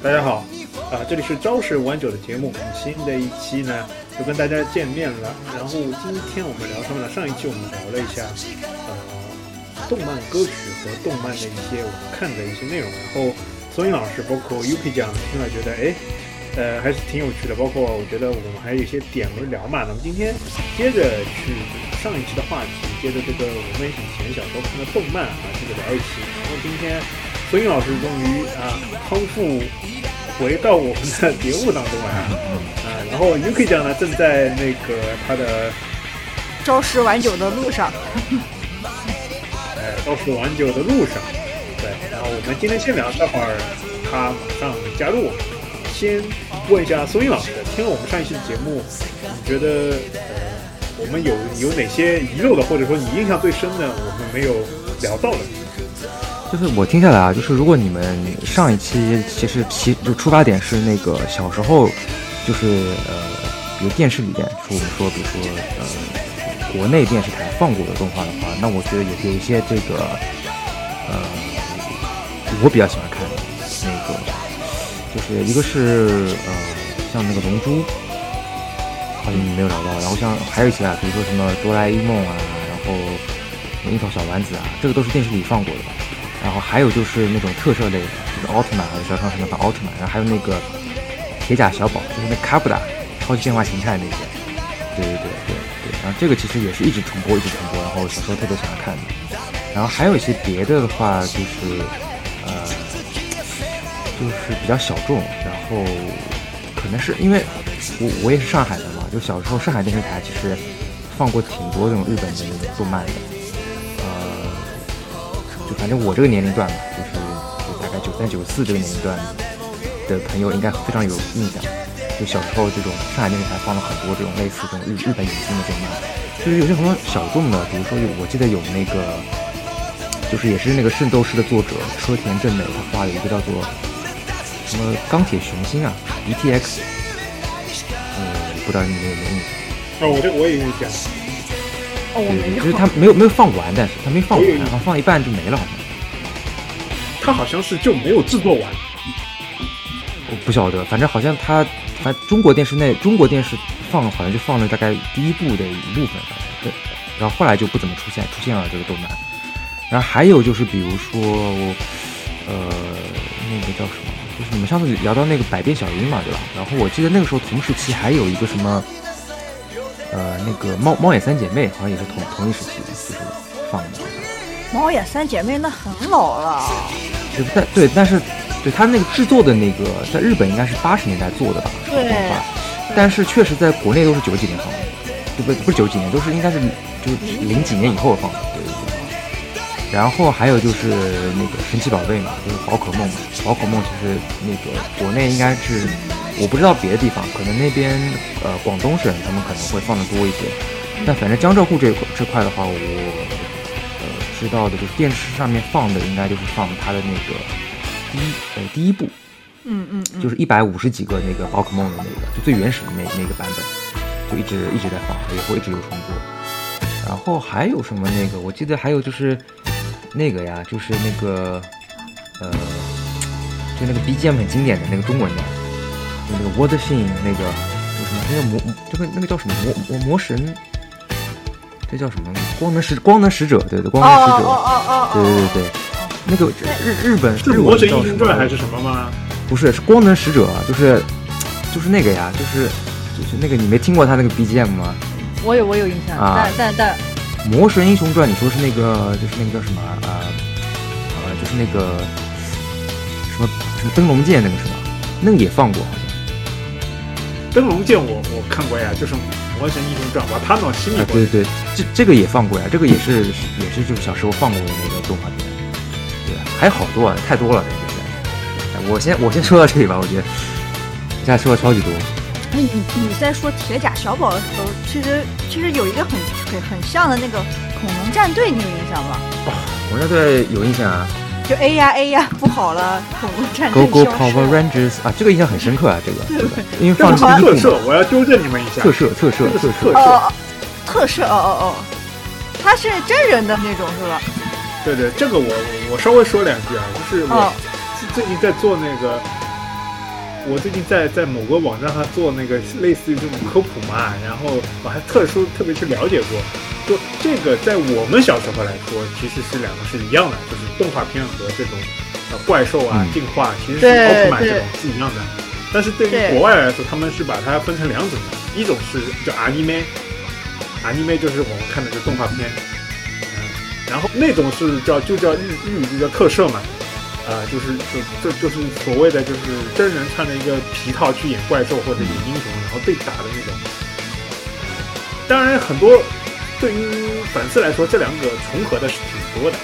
大家好，啊，这里是朝十晚九的节目，新的一期呢又跟大家见面了。然后今天我们聊什么呢？上一期我们聊了一下，呃，动漫歌曲和动漫的一些我们看的一些内容。然后松音老师包括 Yuki 讲听了觉得，哎，呃，还是挺有趣的。包括我觉得我们还有一些点没聊嘛。那么今天接着去上一期的话题，接着这个我们以前小时候看的动漫啊，接着聊一期。然后今天。孙颖老师终于啊康复回到我们的节目当中来啊，然后 UK 酱呢正在那个他的朝十晚九的路上，哎，朝十晚九的路上，对，然后我们今天先聊，待会儿他马上加入。先问一下孙英老师，听了我们上一期的节目，你觉得呃我们有有哪些遗漏的，或者说你印象最深的，我们没有聊到的？就是我听下来啊，就是如果你们上一期其实其就出发点是那个小时候，就是呃，比如电视里边说我们说，比如说呃，国内电视台放过的动画的话，那我觉得有有一些这个呃，我比较喜欢看的那个，就是一个是呃，像那个龙珠，好像没有找到，然后像还有一些啊，比如说什么哆啦 A 梦啊，然后樱桃小丸子啊，这个都是电视里放过的吧。然后还有就是那种特摄类的，就是奥特曼还有，小时候什么打奥特曼，然后还有那个铁甲小宝，就是那卡布达超级变化形态那些，对对对对对。然后这个其实也是一直重播，一直重播，然后小时候特别喜欢看的。然后还有一些别的的话，就是呃，就是比较小众。然后可能是因为我我也是上海的嘛，就小时候上海电视台其实放过挺多这种日本的那种动漫的。就反正我这个年龄段嘛，就是就大概九三九四这个年龄段的朋友应该非常有印象。就小时候这种上海电视台放了很多这种类似这种日日本引进的动漫，就是有些很多小众的，比如说有我记得有那个，就是也是那个《圣斗士》的作者车田正美，他画了一个叫做什么钢铁雄心啊，BTX，呃，不知道你们有没有印象？啊，我这我也有印象。对，就是他没有没有放完，但是他没放完，然后放一半就没了，好像。他好像是就没有制作完。我不晓得，反正好像他，反正中国电视内中国电视放好像就放了大概第一部的一部分，对。然后后来就不怎么出现出现了这个动漫。然后还有就是比如说，呃，那个叫什么？就是你们上次聊到那个百变小樱嘛，对吧？然后我记得那个时候同时期还有一个什么。呃，那个猫猫眼三姐妹好像也是同同一时期的，就是放的。猫眼三姐妹那很老了。对，但对，但是对它那个制作的那个，在日本应该是八十年代做的吧？对。但是确实在国内都是九几年放的，对不？不是九几年，都是应该是就是零几年以后放的。对对对。然后还有就是那个神奇宝贝嘛，就是宝可梦嘛。宝可梦其实那个国内应该是。我不知道别的地方，可能那边呃广东省他们可能会放的多一些，但反正江浙沪这块这块的话，我呃知道的就是电视上面放的应该就是放它的那个第一呃第一部，嗯嗯，就是一百五十几个那个宝可梦的那个，就最原始的那那个版本，就一直一直在放，也会一直有重播。然后还有什么那个，我记得还有就是那个呀，就是那个呃，就那个 BGM 很经典的那个中文的。那个 Word 信那个叫什么？那个魔这个那个叫什么魔魔魔神？这叫什么？光能使光能使者？对对，光能使者。哦哦哦对对对对，那个日日本是魔神英雄传还是什么吗？不是，是光能使者，就是就是那个呀，就是就是那个你没听过他那个 BGM 吗？我有我有印象，但但但魔神英雄传，你说是那个就是那个叫什么啊？呃，就是那个什么什么灯笼剑那个是吗？那个也放过。灯笼剑我我看过呀，就是《魔神英雄传》把，他那心里对对对，这这个也放过呀，这个也是也是就是小时候放过的那个动画片，对，还有好多啊，太多了，这个。我先我先说到这里吧，我觉得现在说的超级多。哎，你你在说铁甲小宝的时候，其实其实有一个很很很像的那个恐龙战队，你有印象吗？哦，恐龙战队有印象啊。就 A 呀 A 呀，不好了，恐龙战队 Go Go Power Rangers 啊，这个印象很深刻啊，这个，因为放特摄，我要纠正你们一下，特摄特摄特摄。哦，特摄哦哦哦，他是真人的那种是吧？对对，这个我我稍微说两句啊，就是我最近在做那个我最近在在某个网站上做那个类似于这种科普嘛，然后我还特殊特别去了解过，就这个在我们小时候来说，其实是两个是一样的，就是动画片和这种呃怪兽啊嗯。进化，其实是奥特曼这种是一样的。但是对于国外来说，他们是把它分成两种的，一种是叫 anime，anime 就是我们看的这动画片，嗯，然后那种是叫就叫日日语就叫特摄嘛，啊、就是就这就是所谓的就是真人穿着一个皮套去演怪兽或者演英雄，然后对打的那种。当然，很多对于粉丝来说，这两个重合的是挺多的。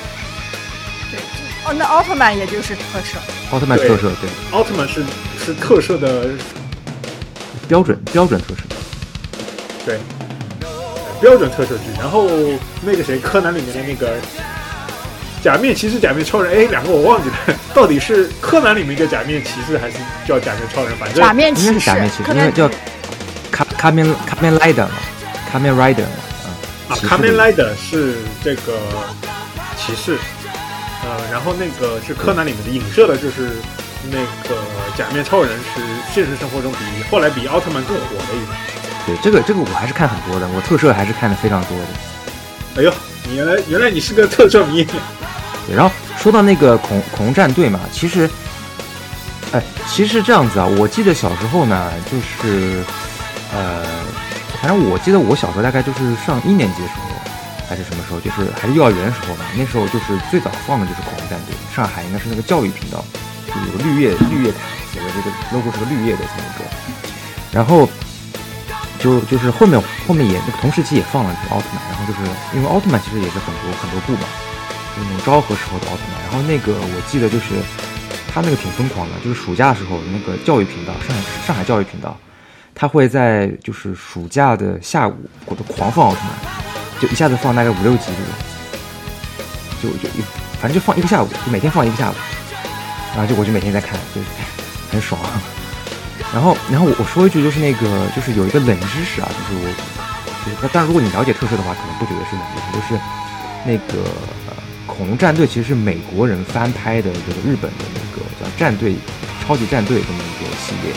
对，哦，那奥特曼也就是特摄，奥特曼特摄对奥特曼是是特摄的，标准标准特摄，对，呃标准特摄剧。然后那个谁，柯南里面的那个假面骑士、假面超人，哎，两个我忘记了，到底是柯南里面叫假面骑士还是叫假面超人？反正假面骑士应该是假面骑，士，柯南因为叫卡卡面卡面 rider 嘛，卡面 rider 嘛，啊，卡面的莱德是这个骑士，呃，然后那个是柯南里面的影射的，就是那个假面超人是现实生活中比后来比奥特曼更火的一个。对这个这个我还是看很多的，我特摄还是看的非常多的。哎呦，你原来原来你是个特摄迷，然后说到那个恐恐龙战队嘛，其实，哎，其实这样子啊，我记得小时候呢，就是，呃，反正我记得我小时候大概就是上一年级的时候，还是什么时候，就是还是幼儿园的时候吧，那时候就是最早放的就是恐龙战队，上海应该是那个教育频道，就有个绿叶绿叶台，写的这个 logo 是个绿叶的这么一个，然后。就就是后面后面也那个同时期也放了这个奥特曼，然后就是因为奥特曼其实也是很多很多部嘛，那种昭和时候的奥特曼。然后那个我记得就是他那个挺疯狂的，就是暑假的时候那个教育频道，上海上海教育频道，他会在就是暑假的下午或者狂放奥特曼，就一下子放大概五六集这种，就就一反正就放一个下午，就每天放一个下午，然后就我就每天在看，就很爽。然后，然后我我说一句，就是那个，就是有一个冷知识啊，就是我，就是那当然，如果你了解特摄的话，可能不觉得是冷知识，就是那个，恐龙战队其实是美国人翻拍的这个日本的那个叫战队超级战队这么一个系列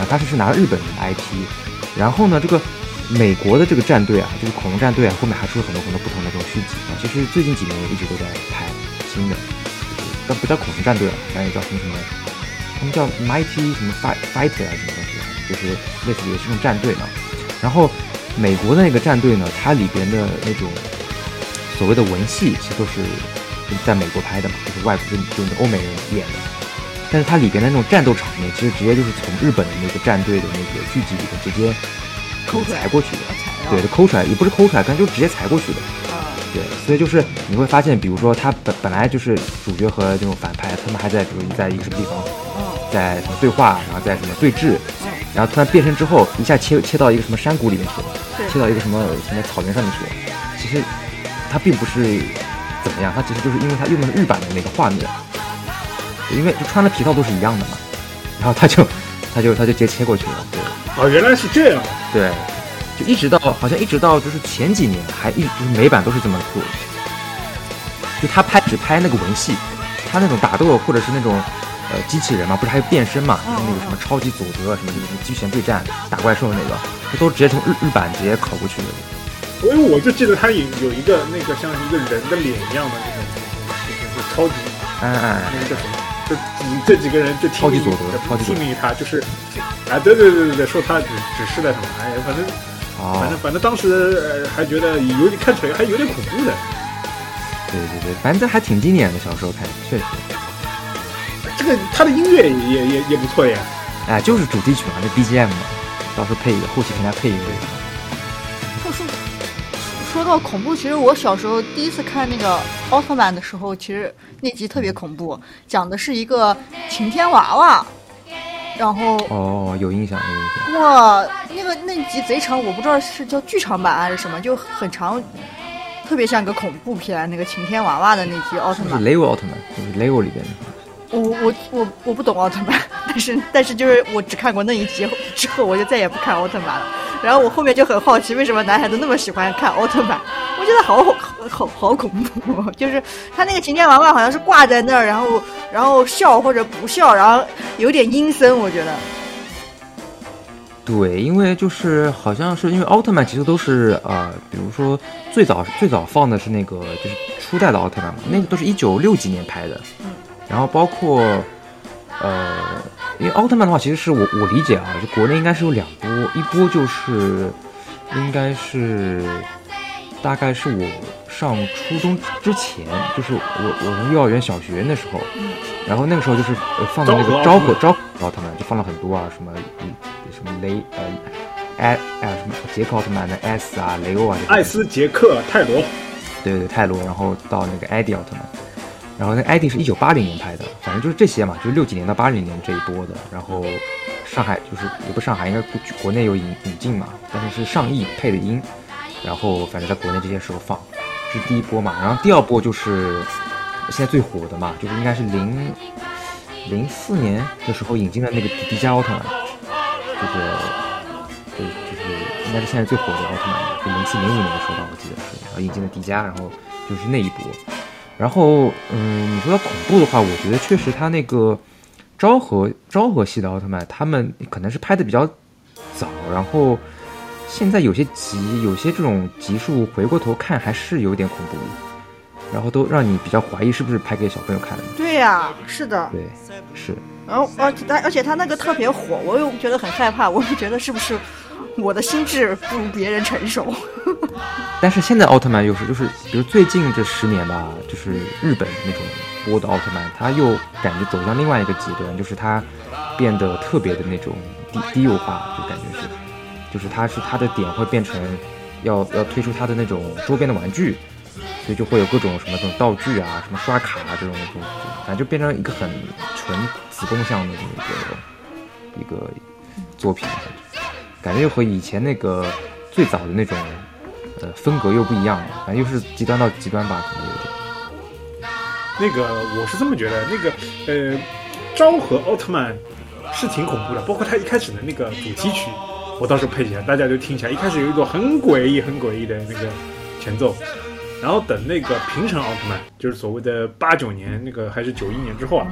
啊，当时是拿了日本的 IP，然后呢，这个美国的这个战队啊，就是恐龙战队啊，后面还出了很多很多不同的这种续集啊，其实最近几年一直都在拍新的，但不叫恐龙战队了，好像也叫什么什么。他们叫 Mighty 什么 Fighter 啊什么东西，就是类似于这种战队嘛。然后美国的那个战队呢，它里边的那种所谓的文戏，其实都是在美国拍的嘛，就是外国就就是欧美人演的。但是它里边的那种战斗场面，其实直接就是从日本的那个战队的那个剧集里面直接抠出来裁过去的，对，就抠出来，也不是抠出来，但就直接裁过去的。啊，对，所以就是你会发现，比如说他本本来就是主角和这种反派，他们还在比如在一个什么地方，嗯在什么对话，然后在什么对峙，嗯，然后突然变身之后，一下切切到一个什么山谷里面去了，对切到一个什么什么草原上面去了。其实他并不是怎么样，它其实就是因为它用的是日版的那个画面，因为就穿的皮套都是一样的嘛，然后他就 他就他就直接切过去了，对。哦，原来是这样。对，就一直到好像一直到就是前几年还一就是美版都是这么做的，就他拍只拍那个文戏，他那种打斗或者是那种呃机器人嘛，不是还有变身嘛，就是那个什么超级佐德什么就是什么机器人对战打怪兽那个，这都直接从日日版直接拷过去的。因为我就记得他有有一个那个像一个人的脸一样的那种，就是超级哎哎，那个叫什么？就你这几个人就超级佐德超级命于他，就是啊，对对对对对，说他指指示了什么？哎，反正反正哦，反正当时呃还觉得有点看起来还有点恐怖的。对对对，反正这还挺经典的，小时候看确实，这个他的音乐也也也不错呀。哎，就是主题曲嘛，这 BGM 嘛，到时候配一个，后期给他配一个。说到恐怖，其实我小时候第一次看那个奥特曼的时候，其实那集特别恐怖，讲的是一个晴天娃娃，然后哦，有印象，有印象。哇，那个那集贼长，我不知道是叫剧场版还是什么，就很长，特别像个恐怖片。那个晴天娃娃的那集奥特曼，是雷欧奥特曼，就是 Lego 里边的。我我我我不懂奥特曼，但是但是就是我只看过那一集之后，我就再也不看奥特曼了。然后我后面就很好奇，为什么男孩子那么喜欢看奥特曼？我觉得好好好好恐怖，就是他那个晴天娃娃好像是挂在那儿，然后然后笑或者不笑，然后有点阴森，我觉得。对，因为就是好像是因为奥特曼其实都是呃，比如说最早最早放的是那个就是初代的奥特曼嘛，那个都是一九六几年拍的，嗯，然后包括呃，因为奥特曼的话，其实是我我理解啊，就国内应该是有两波，一波就是应该是大概是我上初中之前，就是我我从幼儿园小学那时候，嗯。然后那个时候就是呃放的那个昭和昭和奥特曼。就放了很多啊，什么嗯什么雷呃艾哎什么杰克奥特曼的艾斯啊雷欧啊艾斯杰克泰罗，对对泰罗，然后到那个艾迪奥特曼，然后那个艾迪是一九八零年拍的，反正就是这些嘛，就是六几年到八零年这一波的。然后上海就是也不上海，应该国国内有引引进嘛，但是是上亿配的音，然后反正在国内这些时候放，这是第一波嘛。然后第二波就是现在最火的嘛，就是应该是零零四年的时候引进的那个迪迦奥特曼，就是对，就是应该是现在最火的奥特曼，就零四零五年的时候吧，我记得是，然后引进了迪迦，然后就是那一波。然后，嗯，你说到恐怖的话，我觉得确实他那个昭和昭和系的奥特曼，他们可能是拍的比较早，然后现在有些集有些这种集数回过头看还是有点恐怖，然后都让你比较怀疑是不是拍给小朋友看的。对呀、是的。对，是。然后，而且他而且他那个特别火，我又觉得很害怕，我又觉得是不是我的心智不如别人成熟？但是现在奥特曼又是就是，比如最近这十年吧，就是日本那种播的奥特曼，他又感觉走向另外一个极端，就是他变得特别的那种低低幼化，就感觉是，就是他是他的点会变成要要推出他的那种周边的玩具，所以就会有各种什么这种道具啊，什么刷卡啊这种这种，反正就变成一个很纯子宫向的这么一个一个作品，感觉又和以前那个最早的那种。呃，风格又不一样了，反正又是极端到极端吧，可能有点。那个我是这么觉得，那个呃，昭和奥特曼是挺恐怖的，包括他一开始的那个主题曲，我到时候配起来，大家就听起来，一开始有一种很诡异、很诡异的那个前奏，然后等那个平成奥特曼，就是所谓的八九年那个还是九一年之后啊，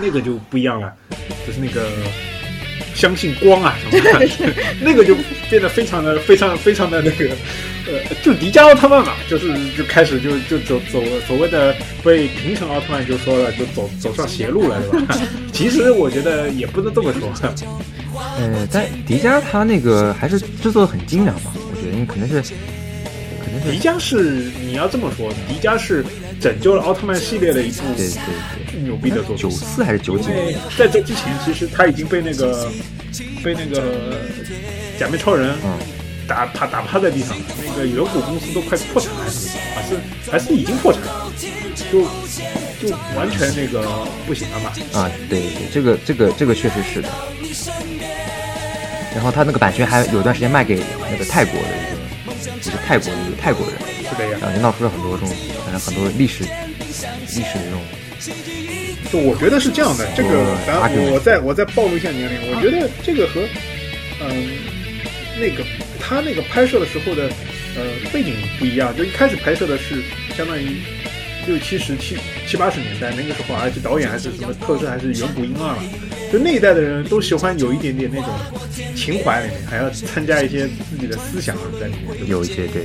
那个就不一样了，就是那个。相信光啊 什么的，那个就变得非常的、非常、非常的那个，呃，就迪迦奥特曼嘛，就是就开始就就走走所谓的被平成奥特曼就说了，就走走上邪路了，对吧？其实我觉得也不能这么说。呃，但迪迦他那个还是制作的很精良嘛，我觉得，因为可能是，可能是迪迦是你要这么说，迪迦是拯救了奥特曼系列的一部对对对牛逼的作品。九四还是九几年？在这之前，其实他已经被那个被那个假面超人打趴打趴在地上了，那个远古公司都快破产还是还是还是已经破产了，就就完全那个不行了嘛。啊，对对，这个这个这个确实是的。然后他那个版权还有段时间卖给那个泰国的一个，就是泰国的一个泰国人，是的呀。然后就闹出了很多这种，反正很多历史历史的这种。就我觉得是这样的，这个咱我再我再暴露一下年龄，我觉得这个和嗯那个他那个拍摄的时候的呃背景不一样，就一开始拍摄的是相当于六七十七七八十年代那个时候，而且导演还是什么特摄还是远古婴儿了，就那一代的人都喜欢有一点点那种情怀里面，还要参加一些自己的思想在里面，有一些对。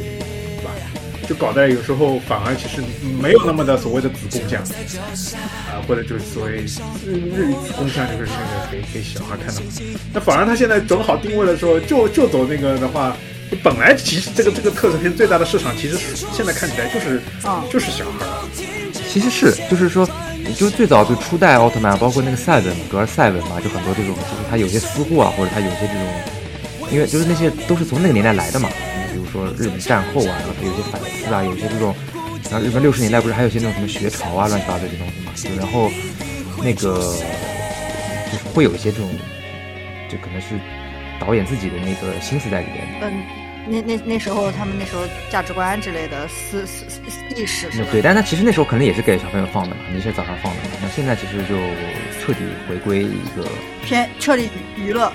就搞得有时候反而其实没有那么的所谓的子宫像，啊，或者就是所谓日日语子宫像，就是那个给给小孩看的。那反而他现在整好定位的时候，就就走那个的话，本来其实这个这个特摄片最大的市场，其实现在看起来就是啊就是小孩。其实是就是说，就是最早就初代奥特曼，包括那个赛文，主要是赛文嘛，就很多这种，就是他有些私货啊，或者他有些这种，因为就是那些都是从那个年代来的嘛。比如说日本战后啊，然后他有些反思啊，有些这种，然后日本六十年代不是还有些那种什么学潮啊，乱七八糟这些东西嘛，就然后那个就是会有一些这种，就可能是导演自己的那个心思在里面。嗯，那那那时候他们那时候价值观之类的思思意识是？对，但他其实那时候可能也是给小朋友放的嘛，那些早上放的嘛。那现在其实就彻底回归一个偏彻底娱乐。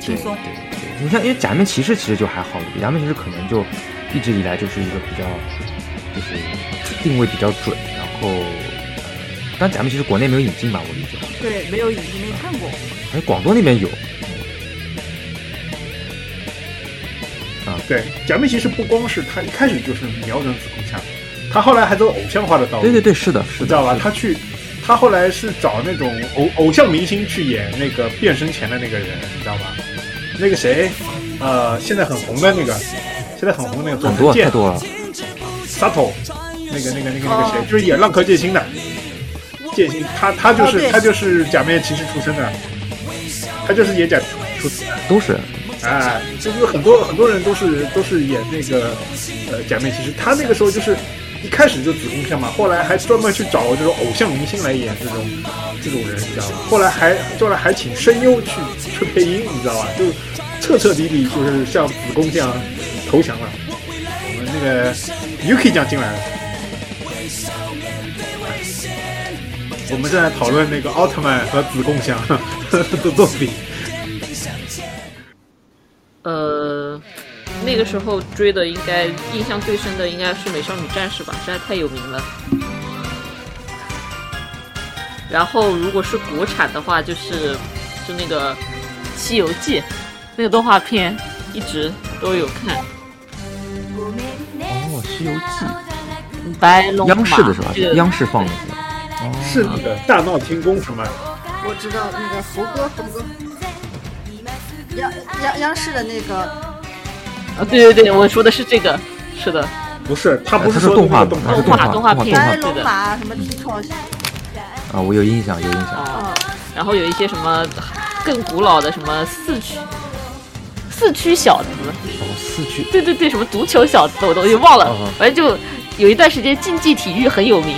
轻松，对，你像因为假面骑士其实就还好假面骑士可能就一直以来就是一个比较，就是定位比较准，然后呃但假面骑士国内没有引进吧？我理解。对，没有引进，没看过。哎，广东那边有。啊对，假面骑士不光是他一开始就是瞄准子宫枪，他后来还走偶像化的道路。对对对，是的，是知道吧？他去，他后来是找那种偶偶像明星去演那个变身前的那个人，你知道吧？那个谁，呃，现在很红的那个，现在很红那个很多太多了。Sato，那个那个那个那个谁，就是演浪客剑心的，剑心，他他就是他就是假面骑士出身的，他就是演假出，都是。哎，就是很多很多人都是都是演那个呃假面骑士，他那个时候就是一开始就子宫像嘛，后来还专门去找这种偶像明星来演这种这种人，你知道吧？后来还后来还请声优去去配音，你知道吧？就彻彻底底就是向子宫这样投降了。我们那个 UK 酱进来了，我们正在讨论那个奥特曼和子贡像的作品。那个时候追的应该印象最深的应该是《美少女战士》吧，实在太有名了。然后如果是国产的话，就是就那个《西游记》，那个动画片一直都有看。哦，《西游记》。白龙央视的是吧？央视放的是。是那个《大闹天宫》是吗？我知道那个猴哥，猴哥。央央央视的那个啊，对对对，我说的是这个，是的，不是，他不是说动画动画动画动画片，白龙马什么踢草啊，我有印象，有印象。哦，然后有一些什么更古老的什么四驱四驱小子，哦，四驱，对对对，什么足球小子，我都有忘了，反正就有一段时间竞技体育很有名。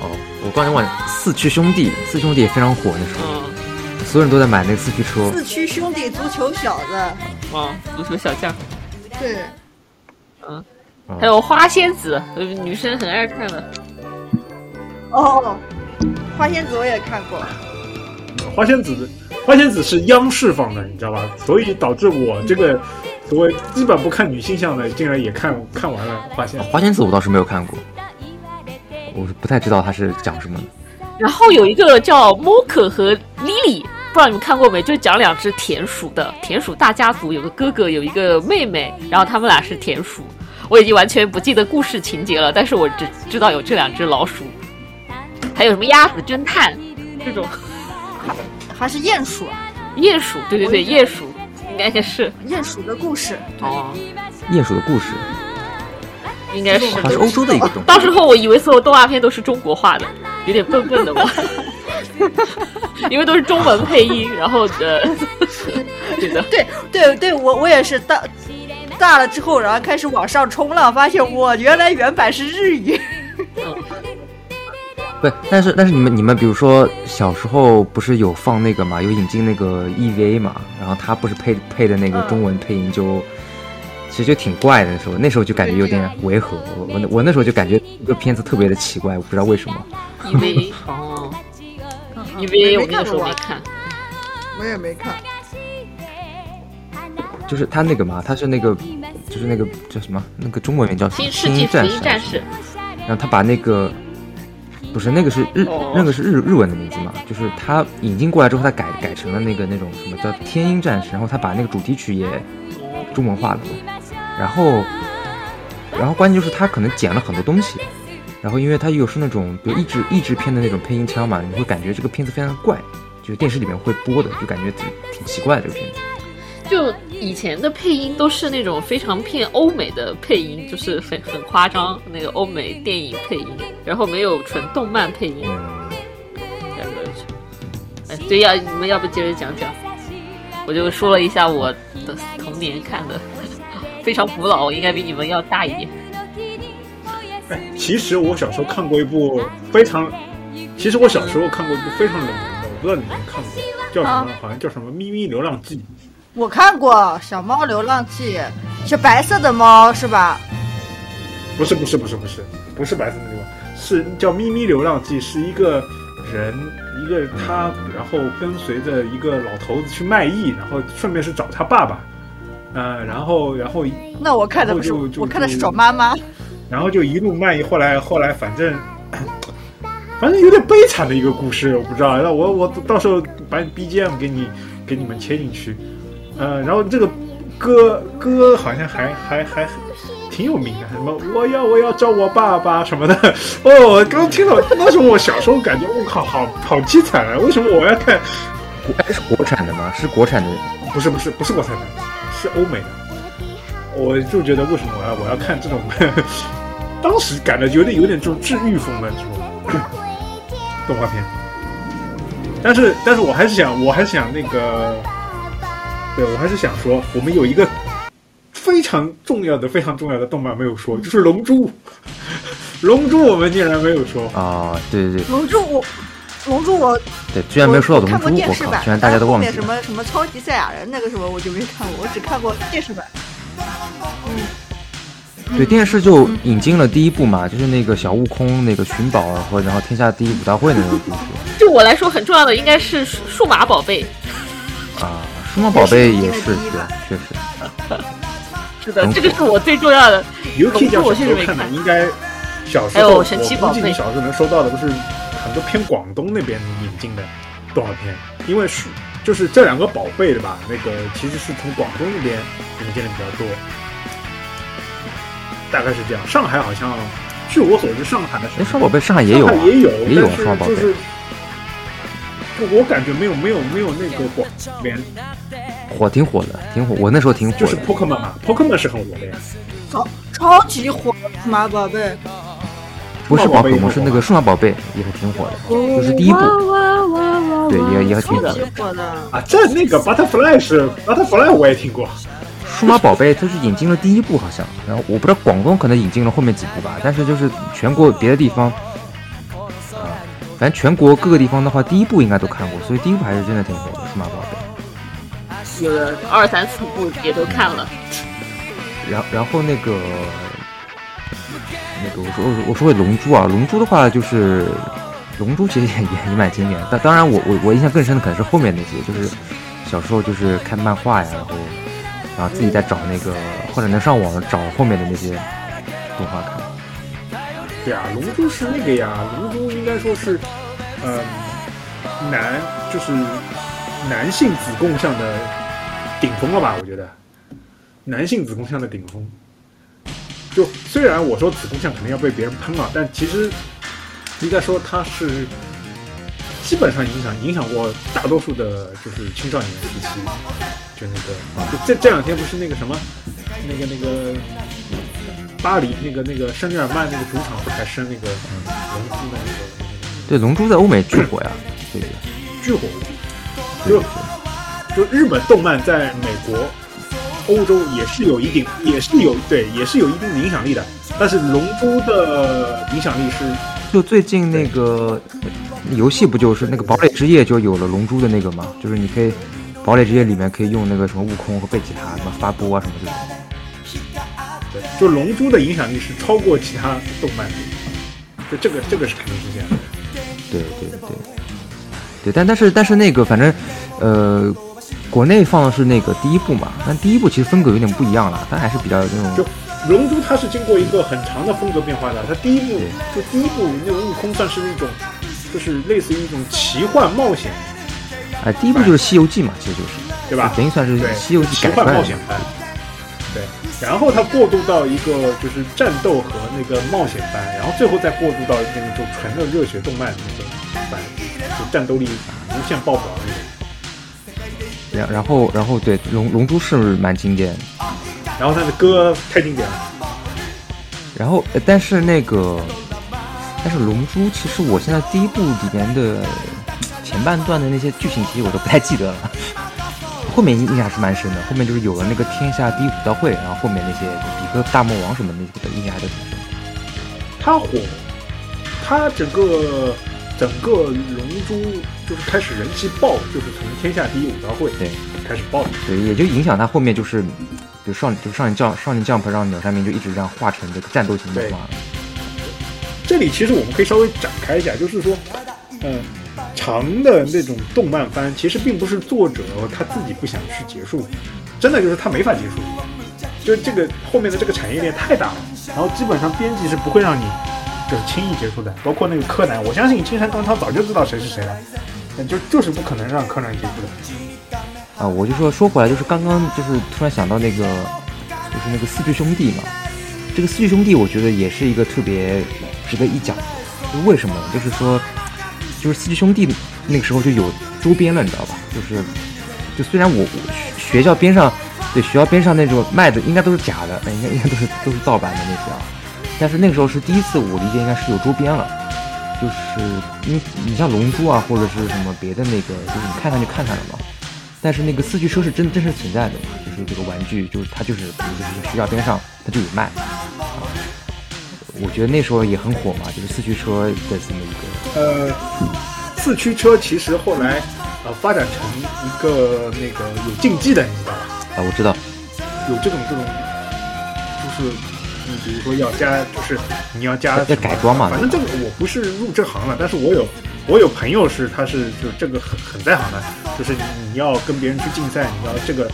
哦，我刚才忘了四驱兄弟，四兄弟也非常火那时候。所有人都在买那个四驱车。四驱兄弟，足球小子。啊，足球小将。对。嗯。还有花仙子，女生很爱看的。哦，花仙子我也看过。花仙子，花仙子是央视放的，你知道吧？所以导致我这个所谓基本不看女性向的，竟然也看看完了花仙。花仙子我倒是没有看过，我不太知道它是讲什么的。然后有一个叫莫可和莉莉。不知道你们看过没？就讲两只田鼠的田鼠大家族，有个哥哥，有一个妹妹，然后他们俩是田鼠。我已经完全不记得故事情节了，但是我只知道有这两只老鼠，还有什么鸭子侦探。这种，还是鼹鼠？啊鼹鼠，对对对，鼹鼠。应该也是。鼹鼠？的故事哦，鼹鼠的故事。应该是。它是欧洲的一个动到时候我以为所有动画片都是中国画的，有点笨笨的我。因为都是中文配音，然后呃，对 的，对对对，我我也是大大了之后，然后开始往上冲浪，发现我原来原版是日语。不，但是但是你们你们比如说小时候不是有放那个嘛，有引进那个 EVA 嘛，然后他不是配配的那个中文配音就其实就挺怪的，那时候那时候就感觉有点违和，我我我那时候就感觉这个片子特别的奇怪，我不知道为什么。EVA 哦。因为我那时候没看，我也没看。就是他那个嘛，他是那个，就是那个叫什么？那个中文名叫《新世纪福音战士》。然后他把那个，不是那个是日，那个是日日文的名字嘛？就是他引进过来之后，他改改成了那个那种什么叫《天鹰战士》，然后他把那个主题曲也中文化了。然后，然后关键就是他可能剪了很多东西。然后，因为它又是那种比如译制译制片的那种配音腔嘛，你会感觉这个片子非常怪，就是电视里面会播的，就感觉挺挺奇怪的这个片子。就以前的配音都是那种非常偏欧美的配音，就是很很夸张那个欧美电影配音，然后没有纯动漫配音。哎，对呀，你们要不接着讲讲？我就说了一下我的童年看的，非常古老，应该比你们要大一点。哎，其实我小时候看过一部非常，其实我小时候看过一部非常冷门的，我不知道你们看过，叫什么？好像叫什么《咪咪流浪记》。我看过《小猫流浪记》，是白色的猫是吧？不是不是不是不是不是白色的猫，是叫《咪咪流浪记》，是一个人，一个他，然后跟随着一个老头子去卖艺，然后顺便是找他爸爸，呃，然后然后那我看的不是，我看的是找妈妈。然后就一路卖艺，后来后来反正 反正有点悲惨的一个故事，我不知道。那我我到时候把 BGM 给你给你们切进去，呃，然后这个歌歌好像还还还挺有名的，什么我要我要找我爸爸什么的。哦，我刚听到那时候我小时候感觉我靠，好好凄惨啊！为什么我要看？哎，是国产的吗？是国产的？不是不是不是国产的，是欧美的。我就觉得为什么我要我要看这种，当时感觉有点有点这种治愈风的这种 动画片。但是但是我还是想我还是想那个，对我还是想说，我们有一个非常重要的非常重要的动漫没有说，就是《龙珠》。龙珠我们竟然没有说啊！对对对，龙珠我。龙珠我对，居然没有说到龙珠，我靠，居然大家都忘记了。什么什么超级赛亚人那个什么我就没看过，我只看过电视版。嗯，对，电视就引进了第一部嘛，就是那个小悟空那个寻宝和然后天下第一武大会的那个故事。就我来说很重要的应该是数码宝贝。啊，数码宝贝也是对，确实。是的，这个是我最重要的。尤其叫小时候看的，应该小时候我估计你小时候能收到的都是。很多偏广东那边引进的动画片，因为是就是这两个宝贝的吧，那个其实是从广东那边引进的比较多，大概是这样。上海好像，据我所知，上海的双宝贝上海也有，也有，也有双宝贝。就我感觉没有没有没有那个广边火，挺火的，挺火。我那时候挺火，就是 Pokemon 嘛，Pokemon 是很火的呀，超超级火，数码宝贝。不是宝可梦，是那个数码宝贝，也是挺火的，就是第一部，对，也也挺火的。啊，这那个 Butterfly 是 Butterfly，我也听过。数码宝贝它是引进了第一部，好像，然后我不知道广东可能引进了后面几部吧，但是就是全国别的地方，啊，反正全国各个地方的话，第一部应该都看过，所以第一部还是真的挺火的。数码宝贝，有的二三四部也都看了。然然后那个。那个我说我说回龙珠啊，龙珠的话就是龙珠其实也也也蛮经典，但当然我我我印象更深的可能是后面那些，就是小时候就是看漫画呀，然后然后自己在找那个或者能上网找后面的那些动画看。对啊，龙珠是那个呀，龙珠应该说是呃男就是男性子贡像的顶峰了吧？我觉得男性子贡像的顶峰。就虽然我说子宫像肯定要被别人喷了，但其实应该说它是基本上影响影响过大多数的，就是青少年时期。就那个，就这这两天不是那个什么，那个那个巴黎那个那个圣日耳曼那个主场不才升那个龙珠的那个？对，龙珠在欧美巨火呀，对对，巨火。就就日本动漫在美国。欧洲也是有一定，也是有对，也是有一定的影响力的。但是龙珠的影响力是，就最近那个游戏不就是那个堡垒之夜就有了龙珠的那个吗？就是你可以堡垒之夜里面可以用那个什么悟空和贝吉塔什么发波啊什么这种。对，就龙珠的影响力是超过其他动漫的，就这个这个是肯定是这样的。对对对，对，但但是但是那个反正呃。国内放的是那个第一部嘛，但第一部其实风格有点不一样了，但还是比较那种。就龙珠它是经过一个很长的风格变化的，它第一部就第一部那个悟空算是那种，就是类似于一种奇幻冒险。哎，第一部就是《西游记》嘛，其实就是，对吧？等于算是《西游记》奇幻冒险番。对，然后它过渡到一个就是战斗和那个冒险番，然后最后再过渡到那种纯的热血动漫那种番，就战斗力无限爆表那种。然然后然后对龙龙珠是蛮经典，然后他的歌太经典了。然后但是那个但是龙珠其实我现在第一部里面的前半段的那些剧情其实我都不太记得了，后面印象是蛮深的。后面就是有了那个天下第一武道会，然后后面那些比克大魔王什么那些的印象还都挺深。他火，他整个整个龙珠。就是开始人气爆，就是从天下第一武道会对开始爆，对也就影响他后面就是，就上就少年将少年 Jump 让鸟山明就一直这样画成这个战斗型动画。这里其实我们可以稍微展开一下，就是说，嗯，长的那种动漫番其实并不是作者他自己不想去结束，真的就是他没法结束，就是这个后面的这个产业链太大了，然后基本上编辑是不会让你就是轻易结束的。包括那个柯南，我相信青山刚昌早就知道谁是谁了，那就就是不可能让柯南结束的。啊，我就说说回来，就是刚刚就是突然想到那个，就是那个四巨兄弟嘛。这个四巨兄弟，我觉得也是一个特别值得一讲的。就为什么？就是说，就是四驱兄弟那个时候就有周边了，你知道吧？就是，就虽然我学校边上，对学校边上那种卖的应该都是假的，应该应该都是都是盗版的那些啊。但是那个时候是第一次，我理解应该是有周边了，就是因为你像龙珠啊或者是什么别的那个，就是你看看就看看了嘛。但是那个四驱车是真真实存在的嘛，就是这个玩具，就是它就是，比如就是学校边上它就有卖。我觉得那时候也很火嘛，就是四驱车的这么一个。呃，四驱车其实后来呃发展成一个那个有竞技的，你知道吧？啊，我知道，有这种这种，就是你比如说要加，就是你要加要改装嘛。反正这个我不是入这行了，但是我有我有朋友是他是就这个很很在行的，就是你要跟别人去竞赛，你要这个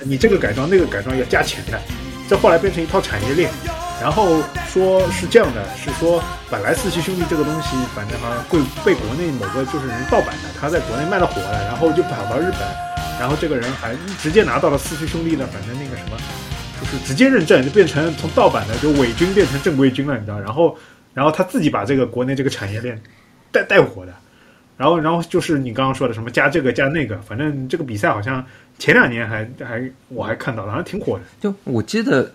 你这个改装那个改装要加钱的，这后来变成一套产业链。然后说是这样的，是说本来四驱兄弟这个东西，反正好像贵被国内某个就是人盗版的，他在国内卖的火了，然后就跑到日本，然后这个人还直接拿到了四驱兄弟的，反正那个什么，就是直接认证，就变成从盗版的就伪军变成正规军了，你知道？然后，然后他自己把这个国内这个产业链带带火的，然后，然后就是你刚刚说的什么加这个加那个，反正这个比赛好像前两年还还我还看到了，好像挺火的。就我记得。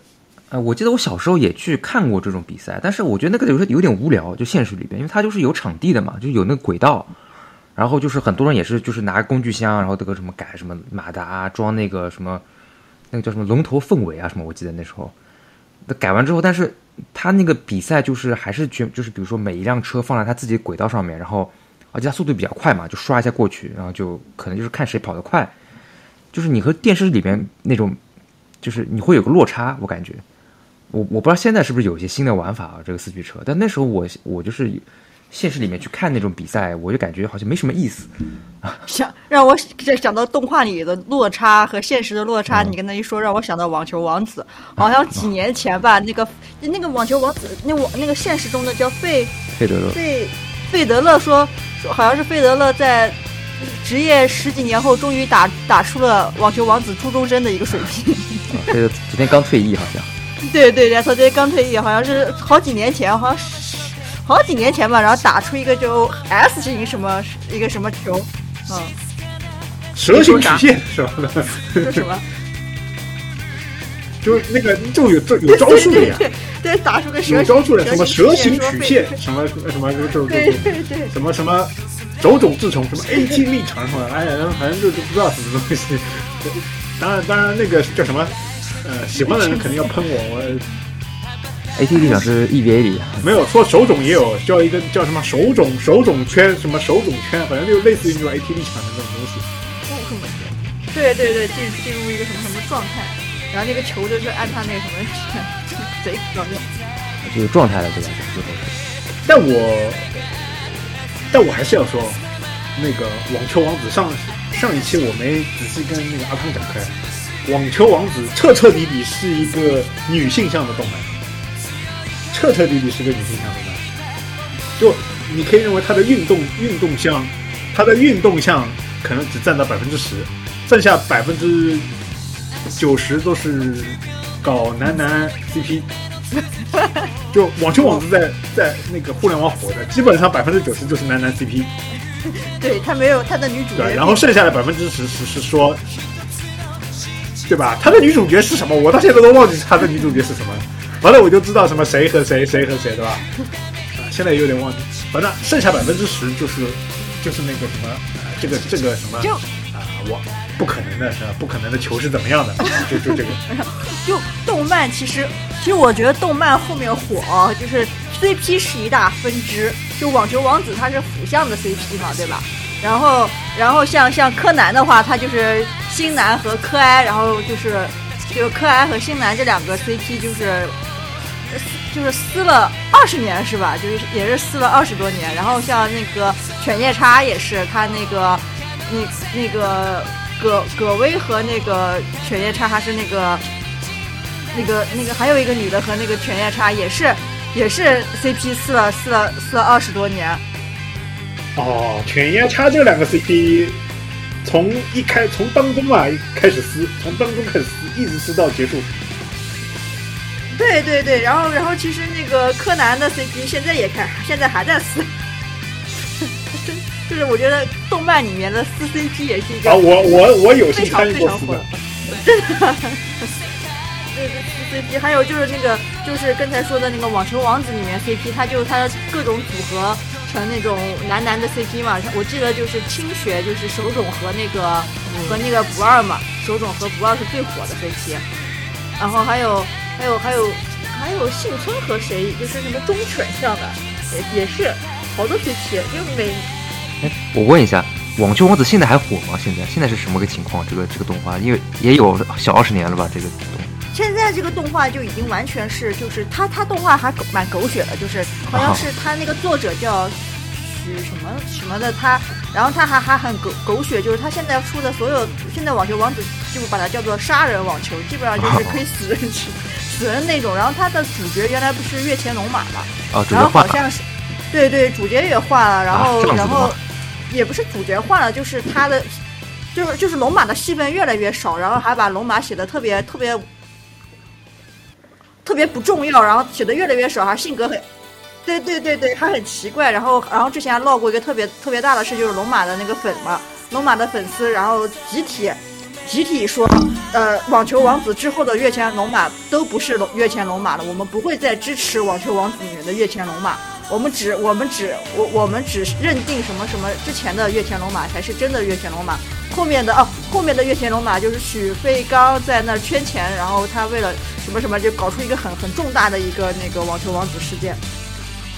我记得我小时候也去看过这种比赛，但是我觉得那个有时候有点无聊，就现实里边，因为它就是有场地的嘛，就有那个轨道，然后就是很多人也是就是拿工具箱，然后这个什么改什么马达，装那个什么，那个叫什么龙头凤尾啊什么，我记得那时候，那改完之后，但是他那个比赛就是还是全就是比如说每一辆车放在他自己轨道上面，然后而且它速度比较快嘛，就刷一下过去，然后就可能就是看谁跑得快，就是你和电视里边那种，就是你会有个落差，我感觉。我我不知道现在是不是有一些新的玩法啊，这个四驱车。但那时候我我就是现实里面去看那种比赛，我就感觉好像没什么意思。想让我想到动画里的落差和现实的落差，你跟他一说，让我想到网球王子。好像几年前吧，那个那个网球王子，那网那个现实中的叫费费德勒，费费德勒说说好像是费德勒在职业十几年后，终于打打出了网球王子初中生的一个水平。这个昨天刚退役好像。对 对对，他这刚退役，好像是好几年前，好像是好几年前吧，然后打出一个就 S 型什么一个什么球，嗯，蛇形曲线是吧？是什么？就是那个就有这有招数的呀，对，打出个蛇有招数的，什么蛇形曲线，什么什么就就对对对，什么什么种种自从什么 AT 立场什么，哎呀，反正就就不知道什么东西。当然当然那个叫什么？呃，喜欢的人肯定要喷我。我 A T 立场是 E V A 里没有说手冢也有叫一个叫什么手冢手冢圈什么手冢圈，反正就类似于那种 A T 立场的那种东西。对对对，进进入一个什么什么状态，然后那个球就是按他那个什么贼搞笑。就有状态了，对吧？但我但我还是要说，那个网球王子上上一期我没仔细跟那个阿汤讲开。网球王子彻彻底底是一个女性向的动漫，彻彻底底是个女性向的动漫。就你可以认为它的运动运动项，它的运动项可能只占到百分之十，剩下百分之九十都是搞男男 CP。就网球王子在在那个互联网火的，基本上百分之九十就是男男 CP。对他没有他的女主角，然后剩下的百分之十是是说。对吧？他的女主角是什么？我到现在都忘记他的女主角是什么。完了，我就知道什么谁和谁，谁和谁，对吧？啊，现在有点忘记。反正剩下百分之十就是就是那个什么，这个这个什么啊，我不可能的是吧？不可能的球是怎么样的？就就这个。就动漫其实，其实我觉得动漫后面火就是 CP 是一大分支。就网球王子它是腐向的 CP 嘛，对吧？然后然后像像柯南的话，他就是。星南和柯哀，然后就是就柯哀和星南这两个 CP，就是就是撕了二十年是吧？就是也是撕了二十多年。然后像那个犬夜叉也是，他那个那那个葛葛薇和那个犬夜叉还是那个那个那个还有一个女的和那个犬夜叉也是也是 CP 撕了撕了撕了二十多年。哦，犬夜叉这两个 CP，从一开从当中啊开始撕，从当中开始撕，一直撕到结束。对对对，然后然后其实那个柯南的 CP 现在也开，现在还在撕。就是我觉得动漫里面的撕 CP 也是一个啊，我我我有幸参与过撕的。对对撕 CP，还有就是那个就是刚才说的那个网球王子里面 CP，它就它的各种组合成那种男男的 CP 嘛。我记得就是青学就是手冢和那个和那个不二嘛，手冢和不二是最火的 CP。然后还有还有还有还有幸村和谁就是什么忠犬像的，也也是好多 CP，就每哎，我问一下，网球王子现在还火吗？现在现在是什么个情况？这个这个动画，因为也有小二十年了吧？这个动现在这个动画就已经完全是，就是他他动画还狗蛮狗血的，就是好像是他那个作者叫许什么什么的，他然后他还还很狗狗血，就是他现在出的所有现在网球王子就把它叫做杀人网球，基本上就是可以死人去死人那种。然后他的主角原来不是月前龙马嘛，啊，然后好像是，对对，主角也换了，然后、然后也不是主角换了，就是他的，就是就是龙马的戏份越来越少，然后还把龙马写的特别特别特别不重要，然后写的越来越少，还性格很。对对对对，还很奇怪。然后，然后之前还闹过一个特别特别大的事，就是龙马的那个粉嘛，龙马的粉丝，然后集体集体说，呃，网球王子之后的月前龙马都不是龙月前龙马了，我们不会再支持网球王子里面的月前龙马，我们只我们只我我们只认定什么什么之前的月前龙马才是真的月前龙马，后面的哦后面的月前龙马就是许飞刚在那圈钱，然后他为了什么什么就搞出一个很很重大的一个那个网球王子事件，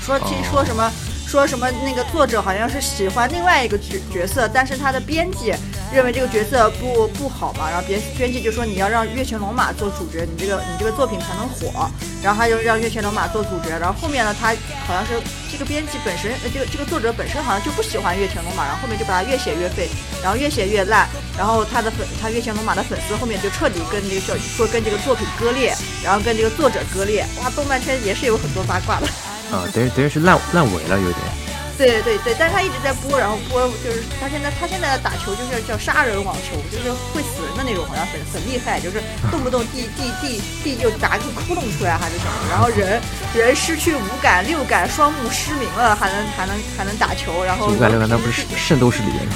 说听说什么。说什么那个作者好像是喜欢另外一个角角色，但是他的编辑认为这个角色不不好嘛，然后别编辑就说你要让月前龙马做主角，你这个你这个作品才能火，然后他就让月前龙马做主角，然后后面呢他好像是这个编辑本身，呃这个这个作者本身好像就不喜欢月前龙马，然后后面就把他越写越废，然后越写越烂，然后他的粉他月前龙马的粉丝后面就彻底跟这个叫说跟这个作品割裂，然后跟这个作者割裂，哇，动漫圈也是有很多八卦的。啊，等于等于是烂烂尾了，有点。对对对，但是他一直在播，然后播就是他现在他现在的打球就是叫杀人网球，就是会死人的那种，好像很很厉害，就是动不动地地地地就砸个窟窿出来还是什么，然后人人失去五感六感双目失明了还能还能还能打球，然后五感六感那不是圣斗士里面的。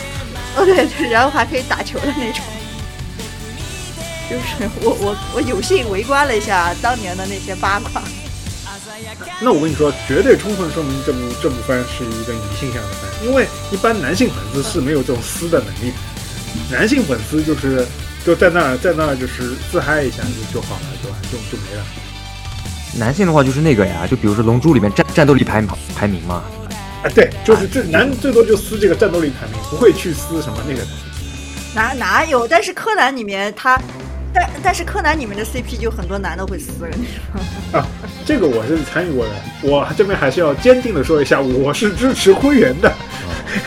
哦对对，然后还可以打球的那种。就是我我我有幸围观了一下当年的那些八卦，那我跟你说，绝对充分说明这部这部番是一个女性向的番，因为一般男性粉丝是没有这种撕的能力的。男性粉丝就是就在那儿在那儿就是自嗨一下就就好了，对吧？就就没了。男性的话就是那个呀，就比如说《龙珠》里面战战斗力排排名嘛，啊，对，就是这男最多就撕这个战斗力排名，不会去撕什么那个。哪哪有？但是柯南里面他，但但是柯南里面的 CP 就很多男的会撕的那种。啊，这个我是参与过的，我这边还是要坚定的说一下，我是支持灰原的，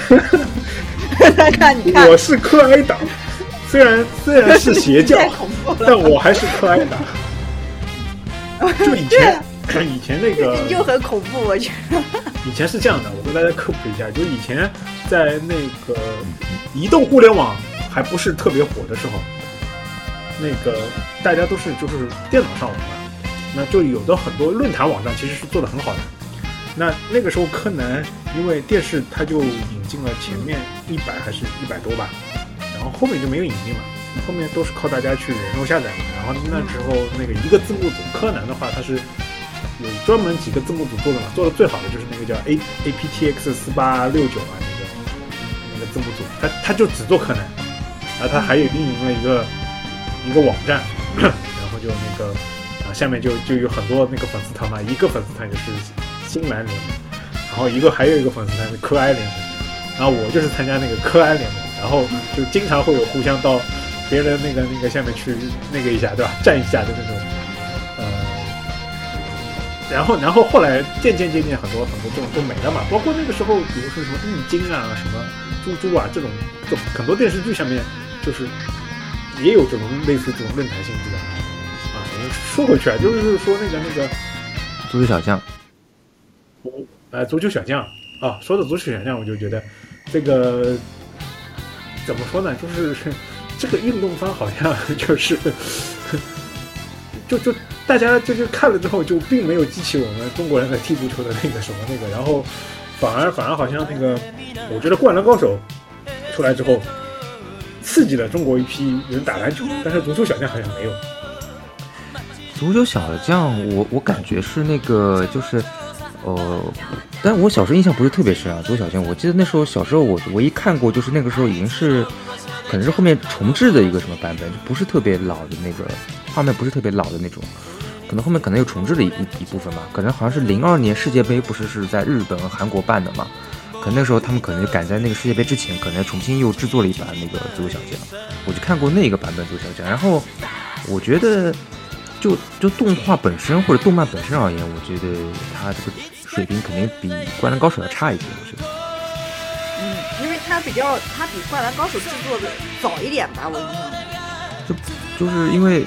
看你看，我是柯哀党，虽然虽然是邪教。但我还是柯哀党。就以前以前那个你就很恐怖，我觉得。以前是这样的，我跟大家科普一下，就以前在那个移动互联网还不是特别火的时候，那个大家都是就是电脑上网嘛，那就有的很多论坛网站其实是做的很好的。那那个时候柯南因为电视它就引进了前面一百还是一百多吧，然后后面就没有引进了，后面都是靠大家去人肉下载嘛。然后那时候那个一个字幕组柯南的话，它是有专门几个字幕组做的嘛，做的最好的就是那个叫 A A P T X 四八六九啊，那个那个字幕组，他他就只做柯南，然后他还有运营了一个一个网站，然后就那个啊下面就就有很多那个粉丝团嘛，一个粉丝团就是新蓝联盟，然后一个还有一个粉丝团是柯哀联盟，然后我就是参加那个柯哀联盟，然后就经常会有互相到别人那个那个下面去那个一下，对吧？站一下的那种，呃。然后，然后后来渐渐渐渐很多很多这种都没了嘛，包括那个时候，比如说什么易经啊、什么猪猪啊这种，这很多电视剧上面就是也有这种类似这种论坛性质的啊。说回去啊，就是说那个那个足球小将，呃，足球小将啊，说到足球小将，我就觉得这个怎么说呢？就是这个运动番好像 就是就就大家就是看了之后，就并没有激起我们中国人的踢足球的那个什么那个，然后反而反而好像那个，我觉得《灌篮高手》出来之后，刺激了中国一批人打篮球，但是足球小将好像没有。足球小将，我我感觉是那个就是，呃，但我小时候印象不是特别深啊。足球小将，我记得那时候小时候我唯一看过，就是那个时候已经是，可能是后面重置的一个什么版本，就不是特别老的那个画面，不是特别老的那种，可能后面可能又重置了一一部分吧。可能好像是零二年世界杯不是是在日本韩国办的嘛，可能那时候他们可能就赶在那个世界杯之前，可能重新又制作了一版那个足球小将，我就看过那个版本足球小将，然后我觉得。就就动画本身或者动漫本身而言，我觉得它这个水平肯定比《灌篮高手》要差一些。我觉得，嗯，因为它比较，它比《灌篮高手》制作的早一点吧，我印象。就就是因为，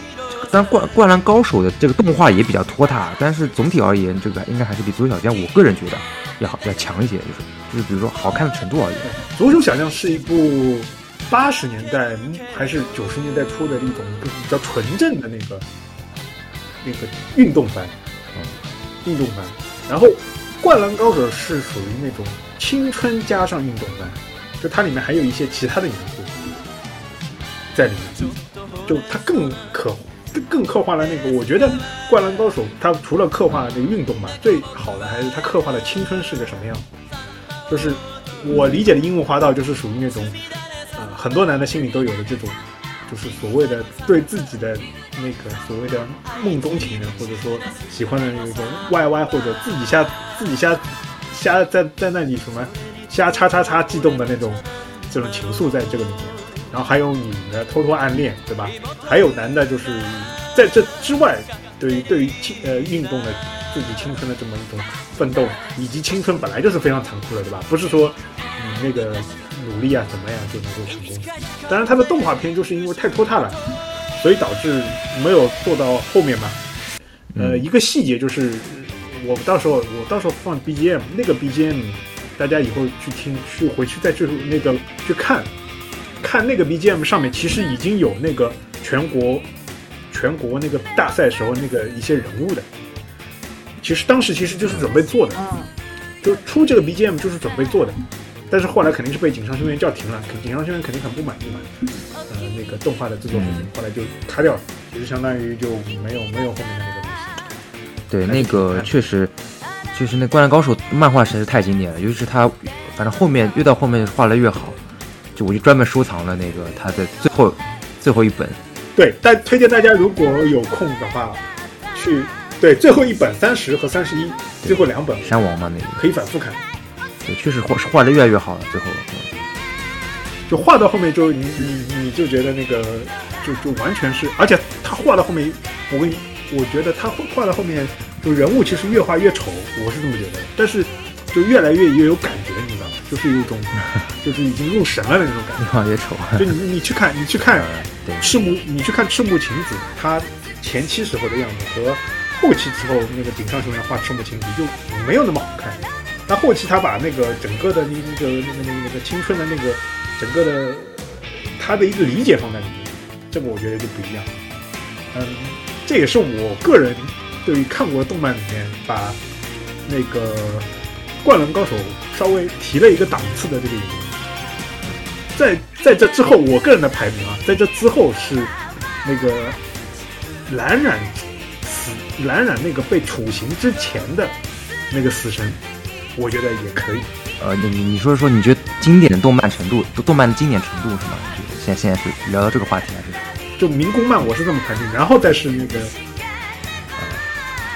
当然《灌灌篮高手》的这个动画也比较拖沓，但是总体而言，这个应该还是比《足球小将》我个人觉得要好要强一些。就是就是比如说好看的程度而已，《足球小将》是一部八十年代还是九十年代初的一种比较纯正的那个。那个运动番，嗯，运动番。然后，《灌篮高手》是属于那种青春加上运动番，就它里面还有一些其他的元素在里面，就它更刻更更刻画了那个。我觉得《灌篮高手》它除了刻画这个运动嘛，最好的还是它刻画了青春是个什么样。就是我理解的樱木花道，就是属于那种，呃，很多男的心里都有的这种。就是所谓的对自己的那个所谓的梦中情人，或者说喜欢的那种 YY，或者自己瞎自己瞎瞎在在那里什么瞎叉叉叉激动的那种这种情愫在这个里面。然后还有女的偷偷暗恋，对吧？还有男的，就是在这之外，对于对于呃运动的自己青春的这么一种奋斗，以及青春本来就是非常残酷的，对吧？不是说你那个。努力啊，怎么样就能够成功？当然，他的动画片就是因为太拖沓了，所以导致没有做到后面嘛。呃，一个细节就是，我到时候我到时候放 BGM，那个 BGM，大家以后去听，去回去再去那个去看，看那个 BGM 上面其实已经有那个全国全国那个大赛时候那个一些人物的。其实当时其实就是准备做的，就出这个 BGM 就是准备做的。但是后来肯定是被井上雄彦叫停了，井上雄彦肯定很不满意嘛，呃，那个动画的制作水平，后来就卡掉了，其实相当于就没有没有后面的那个东西。对，那个确实，就是那《灌篮高手》漫画实在是太经典了，尤其是他，反正后面越到后面画的越好，就我就专门收藏了那个他的最后最后一本。对，但推荐大家如果有空的话，去对最后一本三十和三十一，最后两本山王嘛那个可以反复看。对，确实画画的越来越好了，最后，就画到后面就你你你就觉得那个就就完全是，而且他画到后面，我跟你我觉得他画到后面就人物其实越画越丑，我是这么觉得，但是就越来越越有感觉，你知道吗？就是有一种 就是已经入神了的那种感觉，越画越丑。就你你去看你去看赤木，你去看赤木晴子，他前期时候的样子和后期之后那个井上雄彦画赤木晴子就没有那么好看。那后期他把那个整个的那个那个那个那个青春的那个整个的他的一个理解放在里面，这个我觉得就不一样。嗯，这也是我个人对于看过的动漫里面把那个《灌篮高手》稍微提了一个档次的这个原因。在在这之后，我个人的排名啊，在这之后是那个蓝染死蓝染那个被处刑之前的那个死神。我觉得也可以。呃，你你说说，你觉得经典的动漫程度，动漫的经典程度是吗？现在现在是聊到这个话题还是？就民工漫，我是这么排名，然后再是那个呃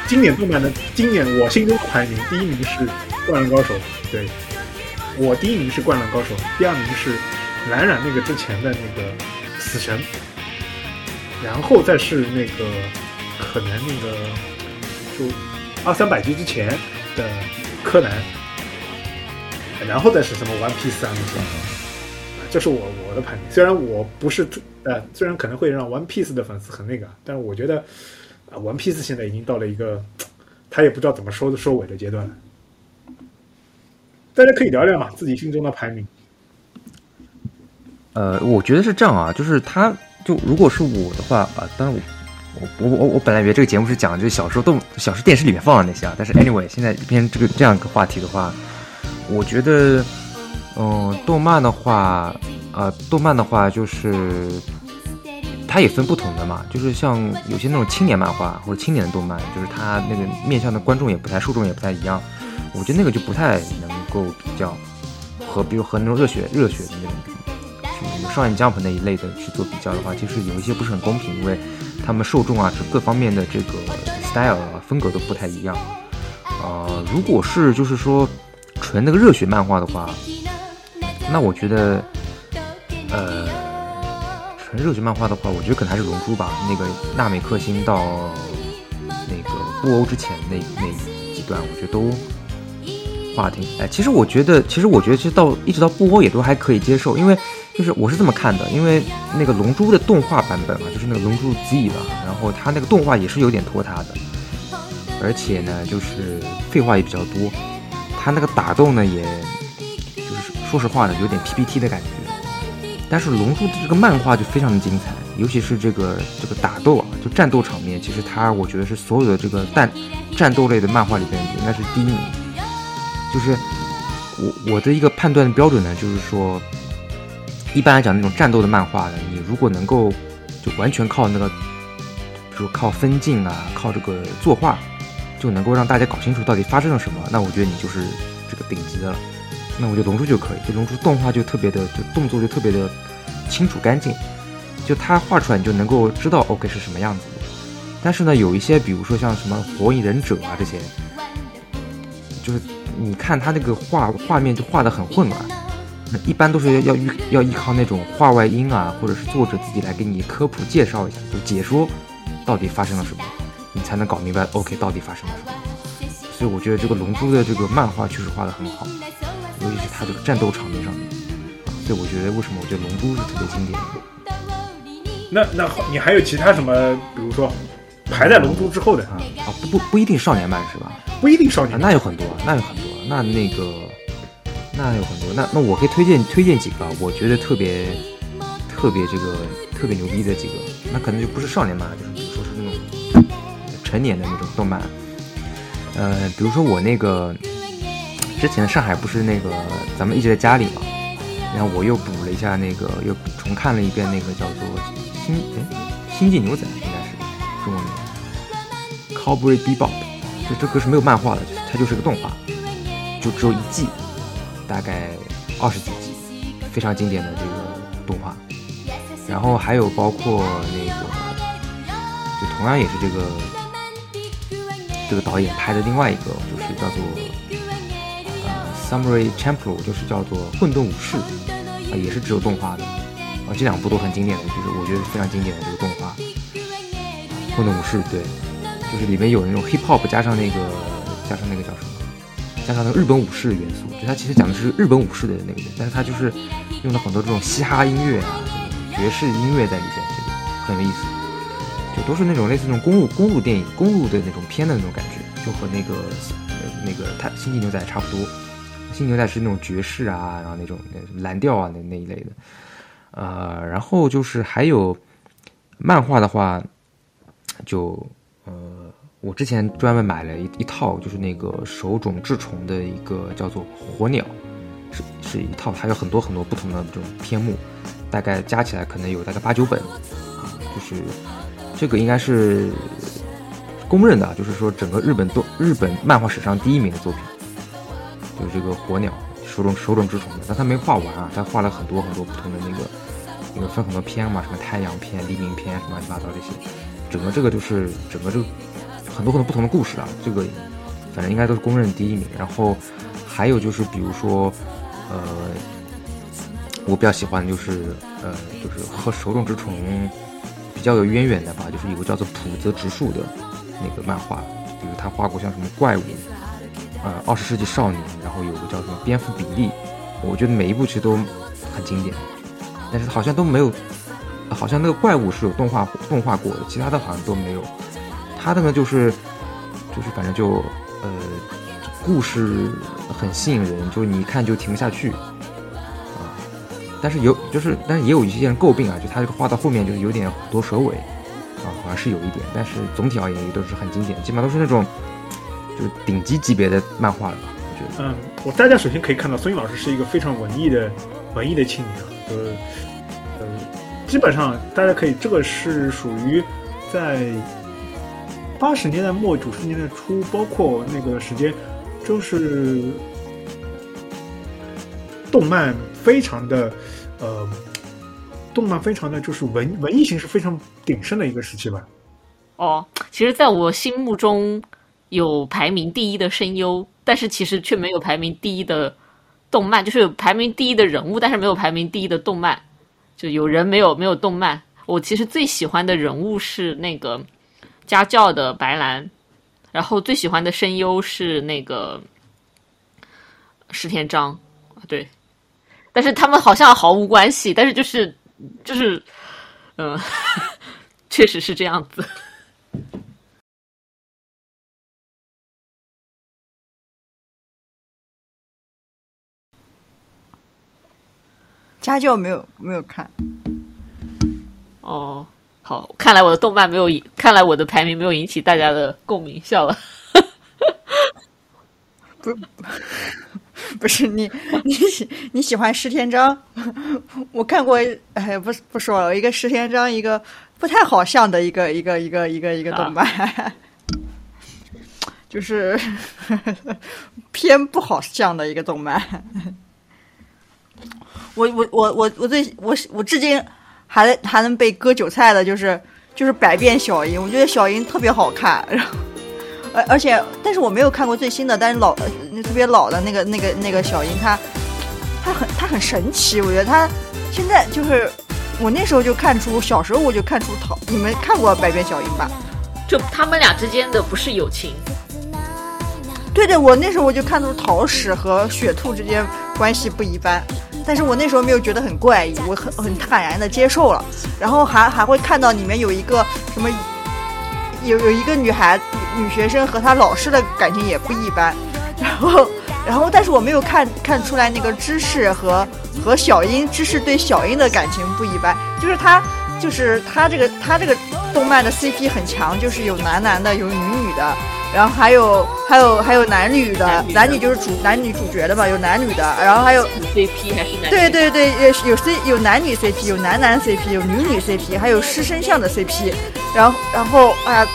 经典动漫的经典，我心中的排名，第一名是《灌篮高手》，对，我第一名是《灌篮高手》，第二名是蓝染那个之前的那个死神，然后再是那个可能那个就二三百集之前的。柯南，然后再是什么 One Piece 啊，这是我我的排名。虽然我不是呃，虽然可能会让 One Piece 的粉丝很那个，但是我觉得啊，One Piece 现在已经到了一个他也不知道怎么收的收尾的阶段了。大家可以聊聊嘛，自己心中的排名。呃，我觉得是这样啊，就是他就如果是我的话啊，当然我我我我我本来以为这个节目是讲就是小时候动小时候电视里面放的那些啊，但是 anyway 现在变成这个这样一个话题的话，我觉得，嗯、动漫的话，呃，动漫的话就是它也分不同的嘛，就是像有些那种青年漫画或者青年的动漫，就是它那个面向的观众也不太受众也不太一样，我觉得那个就不太能够比较和比如和那种热血热血的那种。去少年 Jump 那一类的去做比较的话，其实有一些不是很公平，因为他们受众啊，这各方面的这个 style 啊风格都不太一样。呃，如果是就是说纯那个热血漫画的话，那我觉得，呃，纯热血漫画的话，我觉得可能还是龙珠吧。那个纳美克星到那个布欧之前那那几段，我觉得都画挺哎。其实我觉得，其实我觉得，其实到一直到布欧也都还可以接受，因为就是我是这么看的，因为那个龙珠的动画版本啊，就是那个龙珠 Z 吧，然后它那个动画也是有点拖沓的，而且呢，就是废话也比较多，它那个打斗呢，也就是说实话呢，有点 PPT 的感觉。但是龙珠的这个漫画就非常的精彩，尤其是这个这个打斗啊，就战斗场面，其实它我觉得是所有的这个战战斗类的漫画里边应该是第一名。就是我我的一个判断的标准呢，就是说，一般来讲那种战斗的漫画呢，你如果能够就完全靠那个，比如靠分镜啊，靠这个作画，就能够让大家搞清楚到底发生了什么，那我觉得你就是这个顶级的了。那我觉得龙珠就可以，就龙珠动画就特别的，就动作就特别的清楚干净，就它画出来你就能够知道 OK 是什么样子的。但是呢，有一些比如说像什么火影忍者啊这些，就是你看它那个画画面就画的很混乱，那一般都是要依要依靠那种画外音啊，或者是作者自己来给你科普介绍一下，就解说到底发生了什么，你才能搞明白 OK 到底发生了什么。所以我觉得这个龙珠的这个漫画确实画得很好，尤其是它这个战斗场面上面，啊，所以我觉得为什么我觉得龙珠是特别经典的。那那好你还有其他什么，比如说排在龙珠之后的，啊啊不不不一定少年漫是吧？不一定少啊年，那有很多，那有很多，那那个那有很多，那那我可以推荐推荐几个，我觉得特别特别这个特别牛逼的几个，那可能就不是少年漫，就是比如说是那种成年的那种动漫，呃，比如说我那个之前上海不是那个咱们一直在家里嘛，然后我又补了一下那个又重看了一遍那个叫做星哎星际牛仔应该是中文名。Cowboy Bebop，这这个是没有漫画的，它就是个动画，就只有一季，大概二十几集，非常经典的这个动画。然后还有包括那个，就同样也是这个这个导演拍的另外一个，就是叫做呃 Samurai Champloo，就是叫做混沌武士，啊、也是只有动画的。啊，这两部都很经典的，就是我觉得非常经典的这个动画。混沌武士，对，就是里面有那种 hip hop 加上那个加上那个叫什么，加上那个日本武士的元素，就它其实讲的是日本武士的那个，但是它就是用了很多这种嘻哈音乐啊，这种爵士音乐在里边，这个很有意思，就都是那种类似那种公路公路电影、公路的那种片的那种感觉，就和那个那个它星际牛仔差不多。星际牛仔是那种爵士啊，然后那种蓝调啊那那一类的，呃，然后就是还有漫画的话，就，我之前专门买了一一套，就是那个手冢治虫的一个叫做《火鸟》，是是一套，它有很多很多不同的这种篇目，大概加起来可能有大概八九本，啊，就是这个应该是公认的，就是说整个日本动日本漫画史上第一名的作品，就是这个《火鸟》手冢手冢治虫的，但他没画完啊，他画了很多很多不同的那个，那个分很多篇嘛，什么太阳篇、黎明篇，什么乱七八糟这些。整个这个就是整个这个很多很多不同的故事啊，这个反正应该都是公认第一名。然后还有就是比如说，呃，我比较喜欢就是呃就是和手冢治虫比较有渊源的吧，就是有个叫做浦泽直树的那个漫画，比如他画过像什么怪物，呃二十世纪少年，然后有个叫什么蝙蝠比利，我觉得每一部其实都很经典，但是好像都没有。好像那个怪物是有动画动画过的，其他的好像都没有。他的呢就是就是反正就呃故事很吸引人，就你一看就停不下去啊。但是有就是，但是也有一些人诟病啊，就他这个画到后面就是有点虎头蛇尾啊，好像是有一点。但是总体而言也都是很经典，基本上都是那种就是顶级级别的漫画了吧，我觉得。嗯，我大家首先可以看到孙颖老师是一个非常文艺的文艺的青年啊，就是呃，基本上大家可以，这个是属于在八十年代末九十年代初，包括那个时间，就是动漫非常的呃，动漫非常的就是文文艺形式非常鼎盛的一个时期吧。哦，其实，在我心目中有排名第一的声优，但是其实却没有排名第一的动漫，就是有排名第一的人物，但是没有排名第一的动漫，就有人没有没有动漫。我其实最喜欢的人物是那个家教的白兰，然后最喜欢的声优是那个石田章，对，但是他们好像毫无关系，但是就是就是，嗯、确实是这样子。家教没有没有看，哦，好，看来我的动漫没有引，看来我的排名没有引起大家的共鸣，笑了。不是你你喜你喜欢石田章，我看过，哎，不不说了，一个石田章，一个不太好像的一个一个一个一个一个动漫，就是 偏不好像的一个动漫。我我我我我最我我至今还还能被割韭菜的就是就是百变小樱，我觉得小樱特别好看，然后。而而且，但是我没有看过最新的，但是老那特别老的那个那个那个小樱，她她很她很神奇，我觉得她现在就是我那时候就看出，小时候我就看出桃，你们看过百变小樱吧？就他们俩之间的不是友情，对对，我那时候我就看出桃矢和雪兔之间关系不一般，但是我那时候没有觉得很怪异，我很很坦然的接受了，然后还还会看到里面有一个什么。有有一个女孩女学生和她老师的感情也不一般，然后然后但是我没有看看出来那个芝士和和小樱芝士对小樱的感情不一般，就是他就是他这个他这个动漫的 CP 很强，就是有男男的有女女的，然后还有还有还有男女的男女就是主男女主角的嘛，有男女的，然后还有 CP 还是男对对对，有有 C 有男女 CP，有男男 CP，有女女 CP，还有师生像的 CP，然后然后哎呀，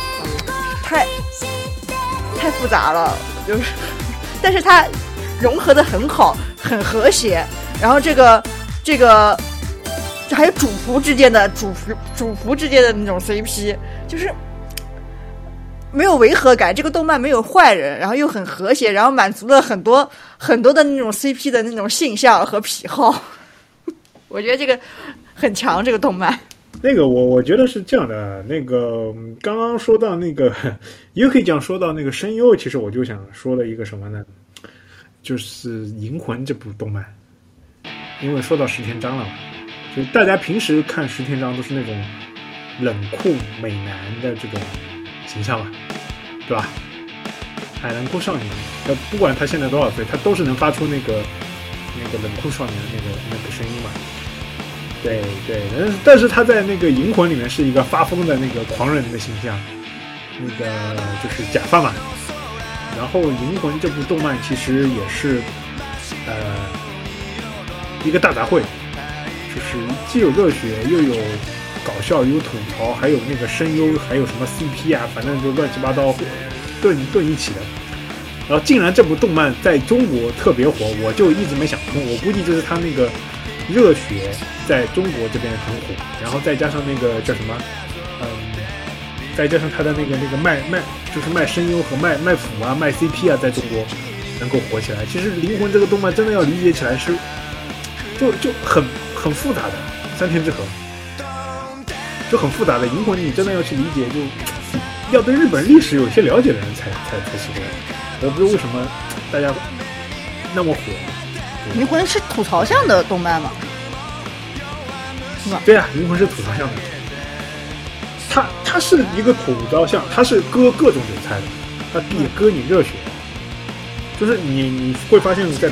太太复杂了，就是，但是它融合的很好，很和谐。然后这个这个还有主仆之间的主仆主仆之间的那种 CP，就是没有违和感。这个动漫没有坏人，然后又很和谐，然后满足了很多很多的那种 CP 的那种性向和癖好。我觉得这个很强，这个动漫。那个我我觉得是这样的，那个刚刚说到那个 Yuki 讲说到那个声优，其实我就想说了一个什么呢？就是《银魂》这部动漫，因为说到石田章了嘛，就是大家平时看石田章都是那种冷酷美男的这种形象嘛，对吧？哎，冷酷少年，那，不管他现在多少岁，他都是能发出那个那个冷酷少年的那个那个声音嘛。对对，但是但是他在那个《银魂》里面是一个发疯的那个狂人的形象，那个就是假发嘛。然后《银魂》这部动漫其实也是，呃，一个大杂烩，就是既有热血，又有搞笑，有吐槽，还有那个声优，还有什么 CP 啊，反正就乱七八糟炖炖一起的。然后竟然这部动漫在中国特别火，我就一直没想通。我估计就是他那个热血在中国这边很火，然后再加上那个叫什么，嗯，再加上他的那个那个卖卖就是卖声优和卖卖腐啊卖 CP 啊，在中国能够火起来。其实《灵魂》这个动漫真的要理解起来是就就很很复杂的三天之河，就很复杂的《银魂》，你真的要去理解，就要对日本历史有些了解的人才才才行的。我不知道为什么大家那么火。银魂是吐槽向的动漫吗？对啊，银魂是吐槽向的，它它是一个吐槽向，它是割各种韭菜的，它也割你热血，就是你你会发现在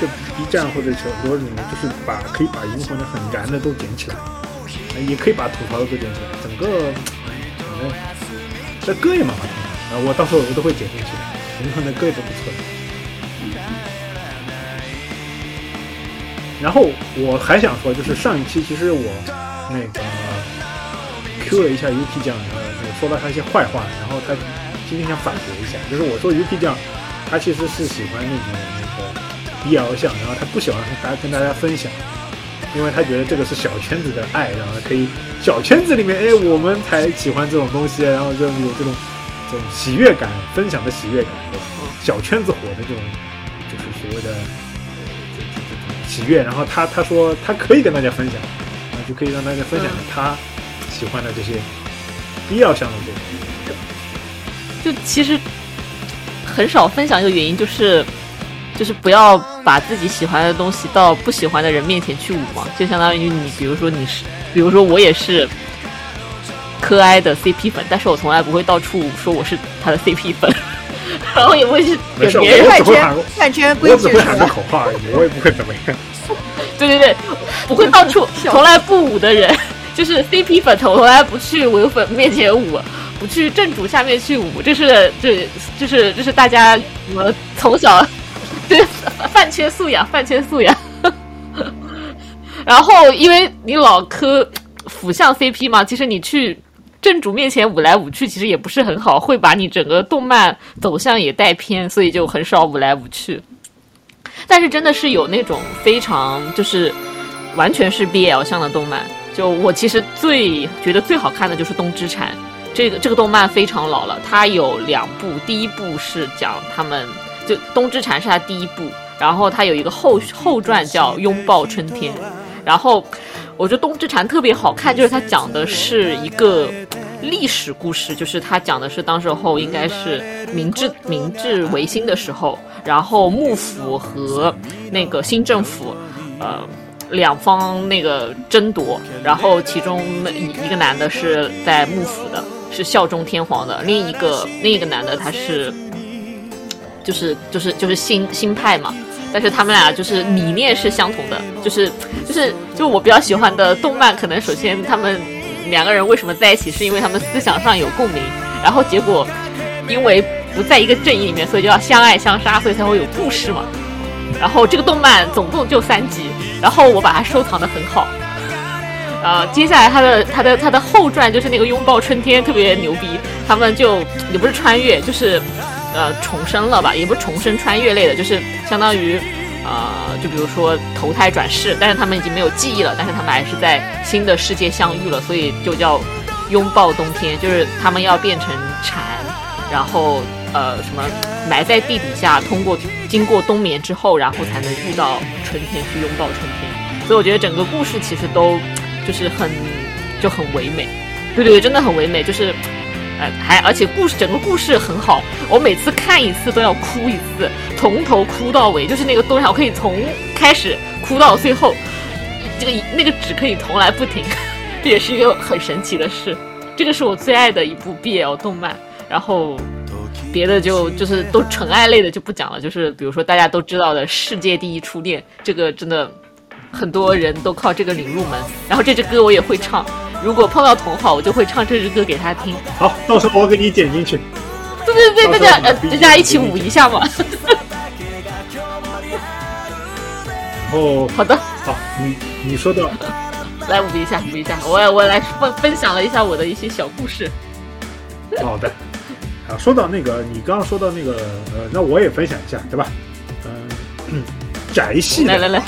这 B 站或者小说里面，就是把可以把银魂的很燃的都捡起来，也可以把吐槽的都捡起来，整个怎么呢？这歌也蛮好听的啊，我到时候我都会剪进去的，银魂的歌也都不错。然后我还想说，就是上一期其实我那个 Q 了一下 UP 酱，然后说了他一些坏话，然后他今天想反驳一下，就是我说 UP 酱他其实是喜欢那种那个 BL 向，然后他不喜欢大家跟大家分享，因为他觉得这个是小圈子的爱，然后可以小圈子里面，哎，我们才喜欢这种东西，然后就有这种这种喜悦感，分享的喜悦感，小圈子火的这种，就是所谓的。喜悦，然后他他说他可以跟大家分享，啊，就可以让大家分享他喜欢的这些必要项的这种。就其实很少分享一个原因就是就是不要把自己喜欢的东西到不喜欢的人面前去舞嘛，就相当于你比如说你是，比如说我也是柯哀的 CP 粉，但是我从来不会到处说我是他的 CP 粉。然后也不会去给别人饭圈饭圈，我只会喊个口号而已，我也不会怎么样。对对对，不会到处 从来不舞的人，就是 CP 粉，从来不去唯粉面前舞，不去正主下面去舞，这是这这是这是大家我从小对 饭圈素养，饭圈素养。然后因为你老磕腐向 CP 嘛，其实你去。正主面前舞来舞去，其实也不是很好，会把你整个动漫走向也带偏，所以就很少舞来舞去。但是真的是有那种非常就是完全是 BL 向的动漫，就我其实最觉得最好看的就是《冬之蝉》这个这个动漫非常老了，它有两部，第一部是讲他们就《冬之蝉》是他第一部，然后他有一个后后传叫《拥抱春天》，然后。我觉得《冬之蝉》特别好看，就是它讲的是一个历史故事，就是它讲的是当时候应该是明治明治维新的时候，然后幕府和那个新政府，呃，两方那个争夺，然后其中一一个男的是在幕府的，是效忠天皇的，另一个另一个男的他是，就是就是就是新新派嘛。但是他们俩就是理念是相同的，就是就是就我比较喜欢的动漫，可能首先他们两个人为什么在一起，是因为他们思想上有共鸣，然后结果因为不在一个阵营里面，所以就要相爱相杀，所以才会有故事嘛。然后这个动漫总共就三集，然后我把它收藏的很好。呃，接下来它的它的它的后传就是那个拥抱春天特别牛逼，他们就也不是穿越，就是。呃，重生了吧？也不是重生穿越类的，就是相当于，呃，就比如说投胎转世，但是他们已经没有记忆了，但是他们还是在新的世界相遇了，所以就叫拥抱冬天，就是他们要变成蝉，然后呃什么埋在地底下，通过经过冬眠之后，然后才能遇到春天去拥抱春天。所以我觉得整个故事其实都就是很就很唯美，对对对，真的很唯美，就是。呃，还而且故事整个故事很好，我每次看一次都要哭一次，从头哭到尾，就是那个东西，我可以从开始哭到最后，这个那个纸可以从来不停，这 也是一个很神奇的事。这个是我最爱的一部 BL 动漫，然后别的就就是都纯爱类的就不讲了，就是比如说大家都知道的世界第一初恋，这个真的很多人都靠这个领入门，然后这支歌我也会唱。如果碰到同好，我就会唱这支歌给他听。好，到时候我给你剪进去。对对对，大家呃，大家一起舞一下嘛。哦，好的，好，你你说的，来舞一下，舞一下，我我来分分享了一下我的一些小故事。好的，啊，说到那个，你刚刚说到那个，呃，那我也分享一下，对吧？嗯，宅系来来来，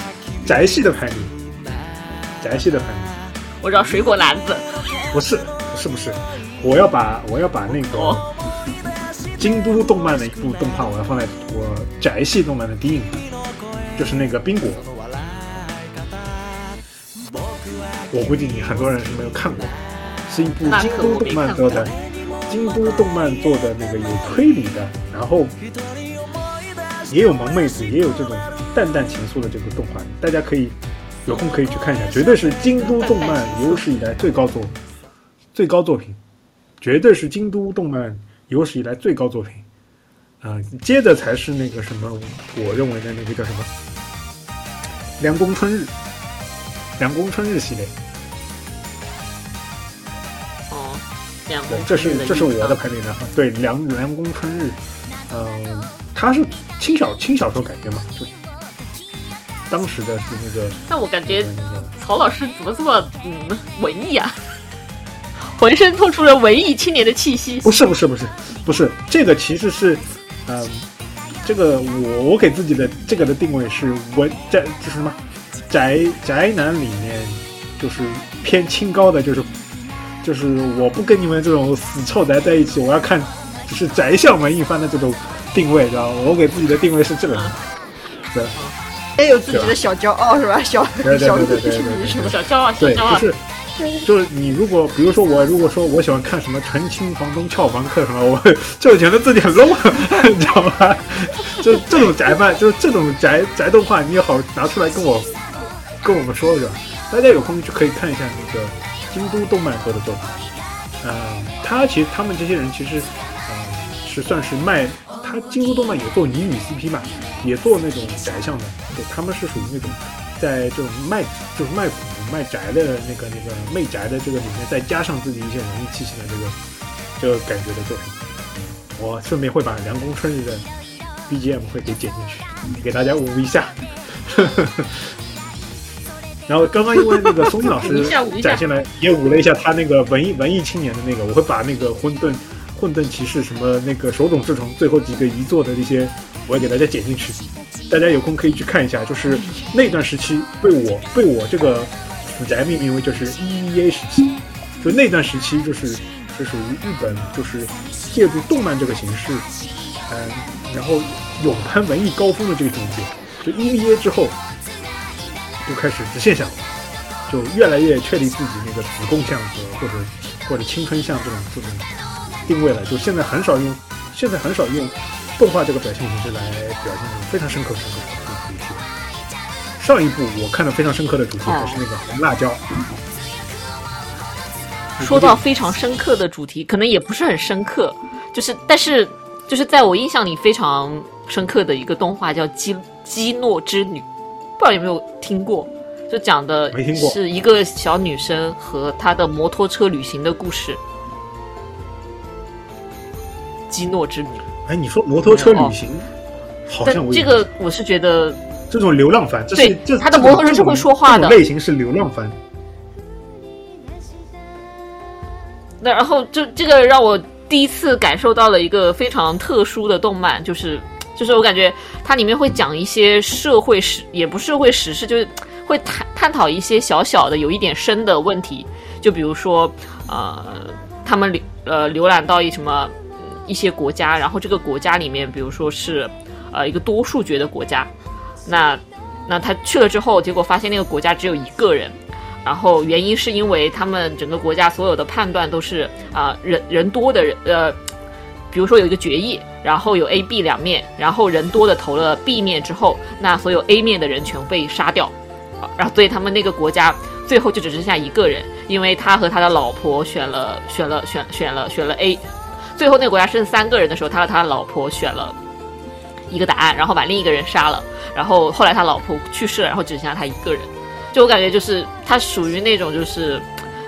宅系的排名，宅系的排名。我找水果篮子，不是，是不是？我要把我要把那个京都动漫的一部动画，我要放在我宅系动漫的第一名，就是那个冰果。我估计你很多人是没有看过，是一部京都动漫做的，京都动漫做的那个有推理的，然后也有萌妹子，也有这种淡淡情愫的这个动画，大家可以。有空可以去看一下，绝对是京都动漫有史以来最高作，最高作品，绝对是京都动漫有史以来最高作品。啊、接着才是那个什么，我认为的那个叫什么《凉宫春日》，《凉宫春日》系列，哦，两对个，这是这是我的排名的哈。对，《凉凉宫春日》，嗯、它是轻小轻小说改编嘛，就当时的是那个但我感觉曹老师怎么这么嗯文艺啊？浑身透出了文艺青年的气息。不是不是不是不是，这个其实是，嗯、这个我我给自己的这个的定位是文宅就是什么宅宅男里面就是偏清高的，就是就是我不跟你们这种死臭宅在一起，我要看就是宅向文艺番的这种定位，知道吧？我给自己的定位是这个人，对也有自己的小骄傲是吧？小小对对对对秘密是吧？小骄傲，小对，骄傲就。是。就是你如果比如说我如果说我喜欢看什么《纯亲房东俏房客》什么，我就觉得自己很 low，你知道吗？就这种宅漫，就是这种宅宅动画，你也好拿出来跟我跟我们说是吧？大家有空就可以看一下那个京都动漫做的作品。嗯、他其实他们这些人其实，呃，是算是卖他京都动漫也做女女 CP 嘛，也做那种宅向的，对，他们是属于那种在这种卖就是卖腐卖宅的那个那个媚宅的这个里面，再加上自己一些文艺气息的这个这个感觉的作品。我顺便会把凉宫春日的 BGM 会给剪进去，给大家舞一下。然后刚刚因为那个松井老师 展现了，也舞了一下他那个文艺文艺青年的那个，我会把那个混沌混沌骑士什么那个手冢治虫最后几个遗作的那些，我也给大家剪进去，大家有空可以去看一下。就是那段时期被我被我这个死宅命名为就是 EVA 时期，就那段时期就是是属于日本就是借助动漫这个形式，嗯，然后勇攀文艺高峰的这个境界。就 EVA 之后，就开始直线向，就越来越确立自己那个子贡向和或者或者青春向这种这种定位了。就现在很少用，现在很少用动画这个表现形式来表现这种非常深刻深刻的主题。上一部我看的非常深刻的主题还是那个红辣椒。说到非常深刻的主题，可能也不是很深刻，就是但是就是在我印象里非常深刻的一个动画叫《基基诺之女》，不知道有没有听过？就讲的是一个小女生和她的摩托车旅行的故事。基诺之谜，哎，你说摩托车旅行，好像我这个我是觉得这种流浪番，这是对这他的摩托车是会说话的。类型是流浪番。那然后就这个让我第一次感受到了一个非常特殊的动漫，就是就是我感觉它里面会讲一些社会时，也不是社会时事，就是会探探讨一些小小的有一点深的问题，就比如说呃，他们浏呃浏览到一什么嗯一些国家，然后这个国家里面，比如说是呃一个多数决的国家，那那他去了之后，结果发现那个国家只有一个人。然后原因是因为他们整个国家所有的判断都是啊、人人多的人呃，比如说有一个决议，然后有 A、B 两面，然后人多的投了 B 面之后，那所有 A 面的人全被杀掉，然后所以他们那个国家最后就只剩下一个人，因为他和他的老婆选了选了选选了选了 A，最后那个国家剩三个人的时候，他和他的老婆选了一个答案，然后把另一个人杀了，然后后来他老婆去世了，然后只剩下他一个人。就我感觉就是他属于那种就是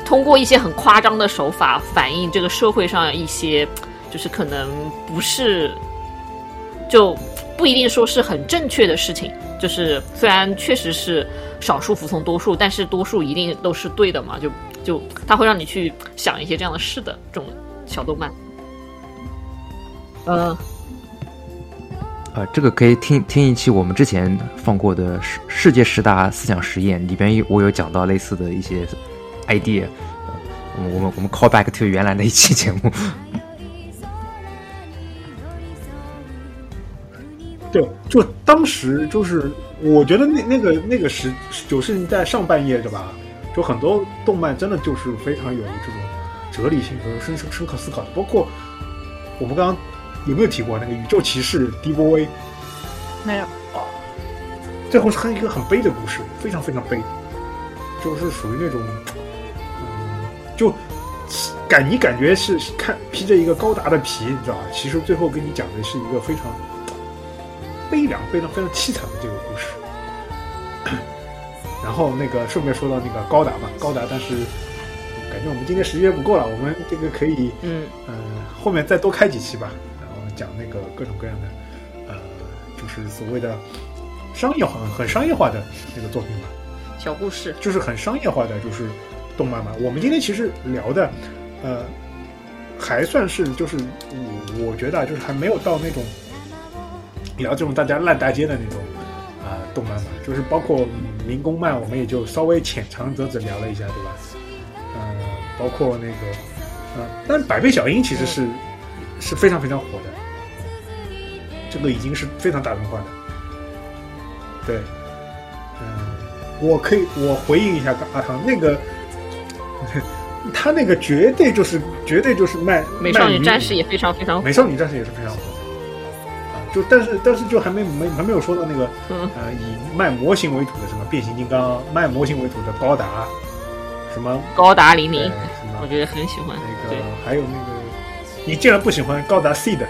通过一些很夸张的手法反映这个社会上一些就是可能不是就不一定说是很正确的事情。就是虽然确实是少数服从多数，但是多数一定都是对的嘛。就就他会让你去想一些这样的事的这种小动漫。呃，呃，这个可以听听一期我们之前放过的世世界十大思想实验，里边有我有讲到类似的一些 idea。呃我们我们我们 call back to 原来的一期节目。对，就当时就是，我觉得那那个那个时九十年代上半叶对吧？就很多动漫真的就是非常有这种哲理性和深深深刻思考的，包括我们刚刚有没有提过那个宇宙骑士 DVA，没有，最后是很一个很悲的故事，非常非常悲，就是属于那种，嗯，就感你感觉是看披着一个高达的皮，你知道吧？其实最后跟你讲的是一个非常悲凉、非常非常凄惨的这个故事。然后那个顺便说到那个高达嘛，高达，但是感觉我们今天时间不够了，我们这个可以嗯，呃后面再多开几期吧，讲那个各种各样的呃，就是所谓的商业化、很商业化的那个作品吧。小故事，就是很商业化的，就是动漫嘛。我们今天其实聊的，呃，还算是就是我我觉得啊，就是还没有到那种聊这种大家烂大街的那种啊、动漫吧。就是包括嗯民工漫，我们也就稍微浅尝辄止聊了一下，对吧？呃，包括那个，呃，但百倍小樱其实是、是非常非常火的，这个已经是非常大众化的，对。嗯，我可以我回应一下阿汤那个，他那个绝对就是绝对就是卖美少女战士也非常非常火美少女战士也是非常火的啊，就但是但是就还没没还没有说到那个嗯呃以卖模型为主的什么变形金刚，卖模型为主的高达，什么高达零零，我觉得很喜欢。那个，还有那个，你竟然不喜欢高达 C 的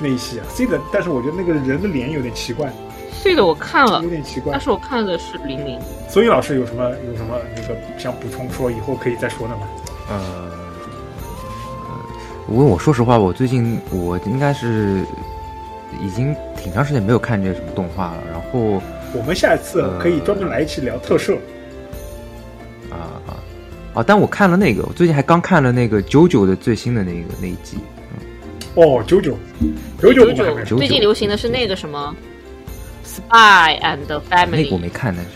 那一期啊？C 的，但是我觉得那个人的脸有点奇怪，这个我看了有，点奇怪但。是我看的是零零。所以老师有什么有什么那个想补充说以后可以再说的吗？呃，我我说实话，我最近我应该是已经挺长时间没有看这什么动画了，然后我们下一次可以专门来一期聊特摄。啊啊啊！但我看了那个，我最近还刚看了那个九九的最新的那个那一季，哦，九九，九九我们还没九最近流行的是那个什么《Spy and 那 Family 个我》，没看，但是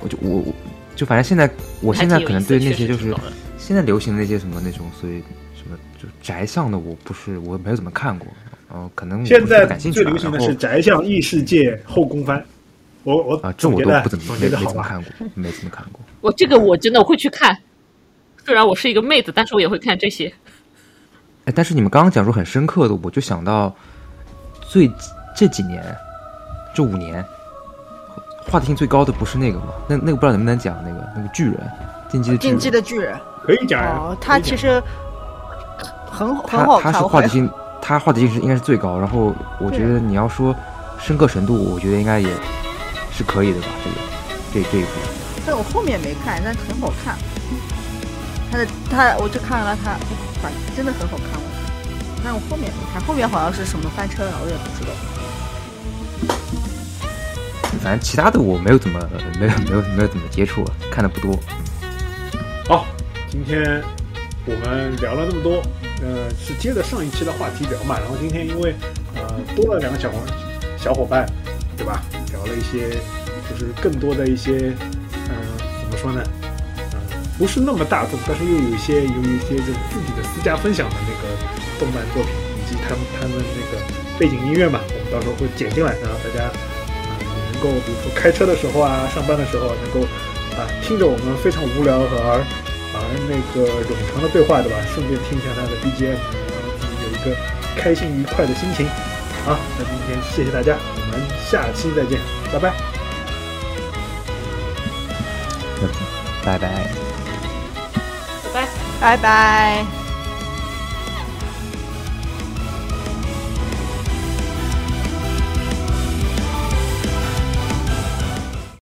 我就我我就反正现在我现在可能对那些就是现在流行的那些什么那种，所以什么就宅向的，我不是我没有怎么看过，然后可能我现在感兴趣吧最流行的是宅向异世界后宫番。我我啊，这我都不怎么没没？怎么看过，没怎么看过。我这个我真的会去看。虽然我是一个妹子，但是我也会看这些。哎，但是你们刚刚讲述很深刻的，我就想到最这几年这五年话题性最高的不是那个吗？那那个不知道能不能讲那个那个巨人进击的巨人，进击的巨人可以讲呀哦，。他其实很很他他好看，我很是话题性，他话题性是应该是最高。然后我觉得你要说深刻程度，我觉得应该也是可以的吧。这个这这一部，但我后面没看，但很好看。他的他，我就看了他，反真的很好看。我但我后面没看，后面好像是什么翻车了，我也不知道。反正其他的我没有怎么没有没有没有怎么接触，看的不多。好，今天我们聊了那么多，呃，是接着上一期的话题聊嘛。然后今天因为呃多了两个小伙小伙伴，对吧？聊了一些就是更多的一些，嗯、怎么说呢？不是那么大众，但是又有一些有一些这种自己的私家分享的那个动漫作品，以及他们他们那个背景音乐嘛，我们到时候会剪进来，然后大家啊、能够比如说开车的时候啊，上班的时候能够啊听着我们非常无聊和而而那个冗长的对话，对吧？顺便听一下他的 BGM，然后自己有一个开心愉快的心情。好，那今天谢谢大家，我们下期再见，拜。拜拜。拜拜。拜拜。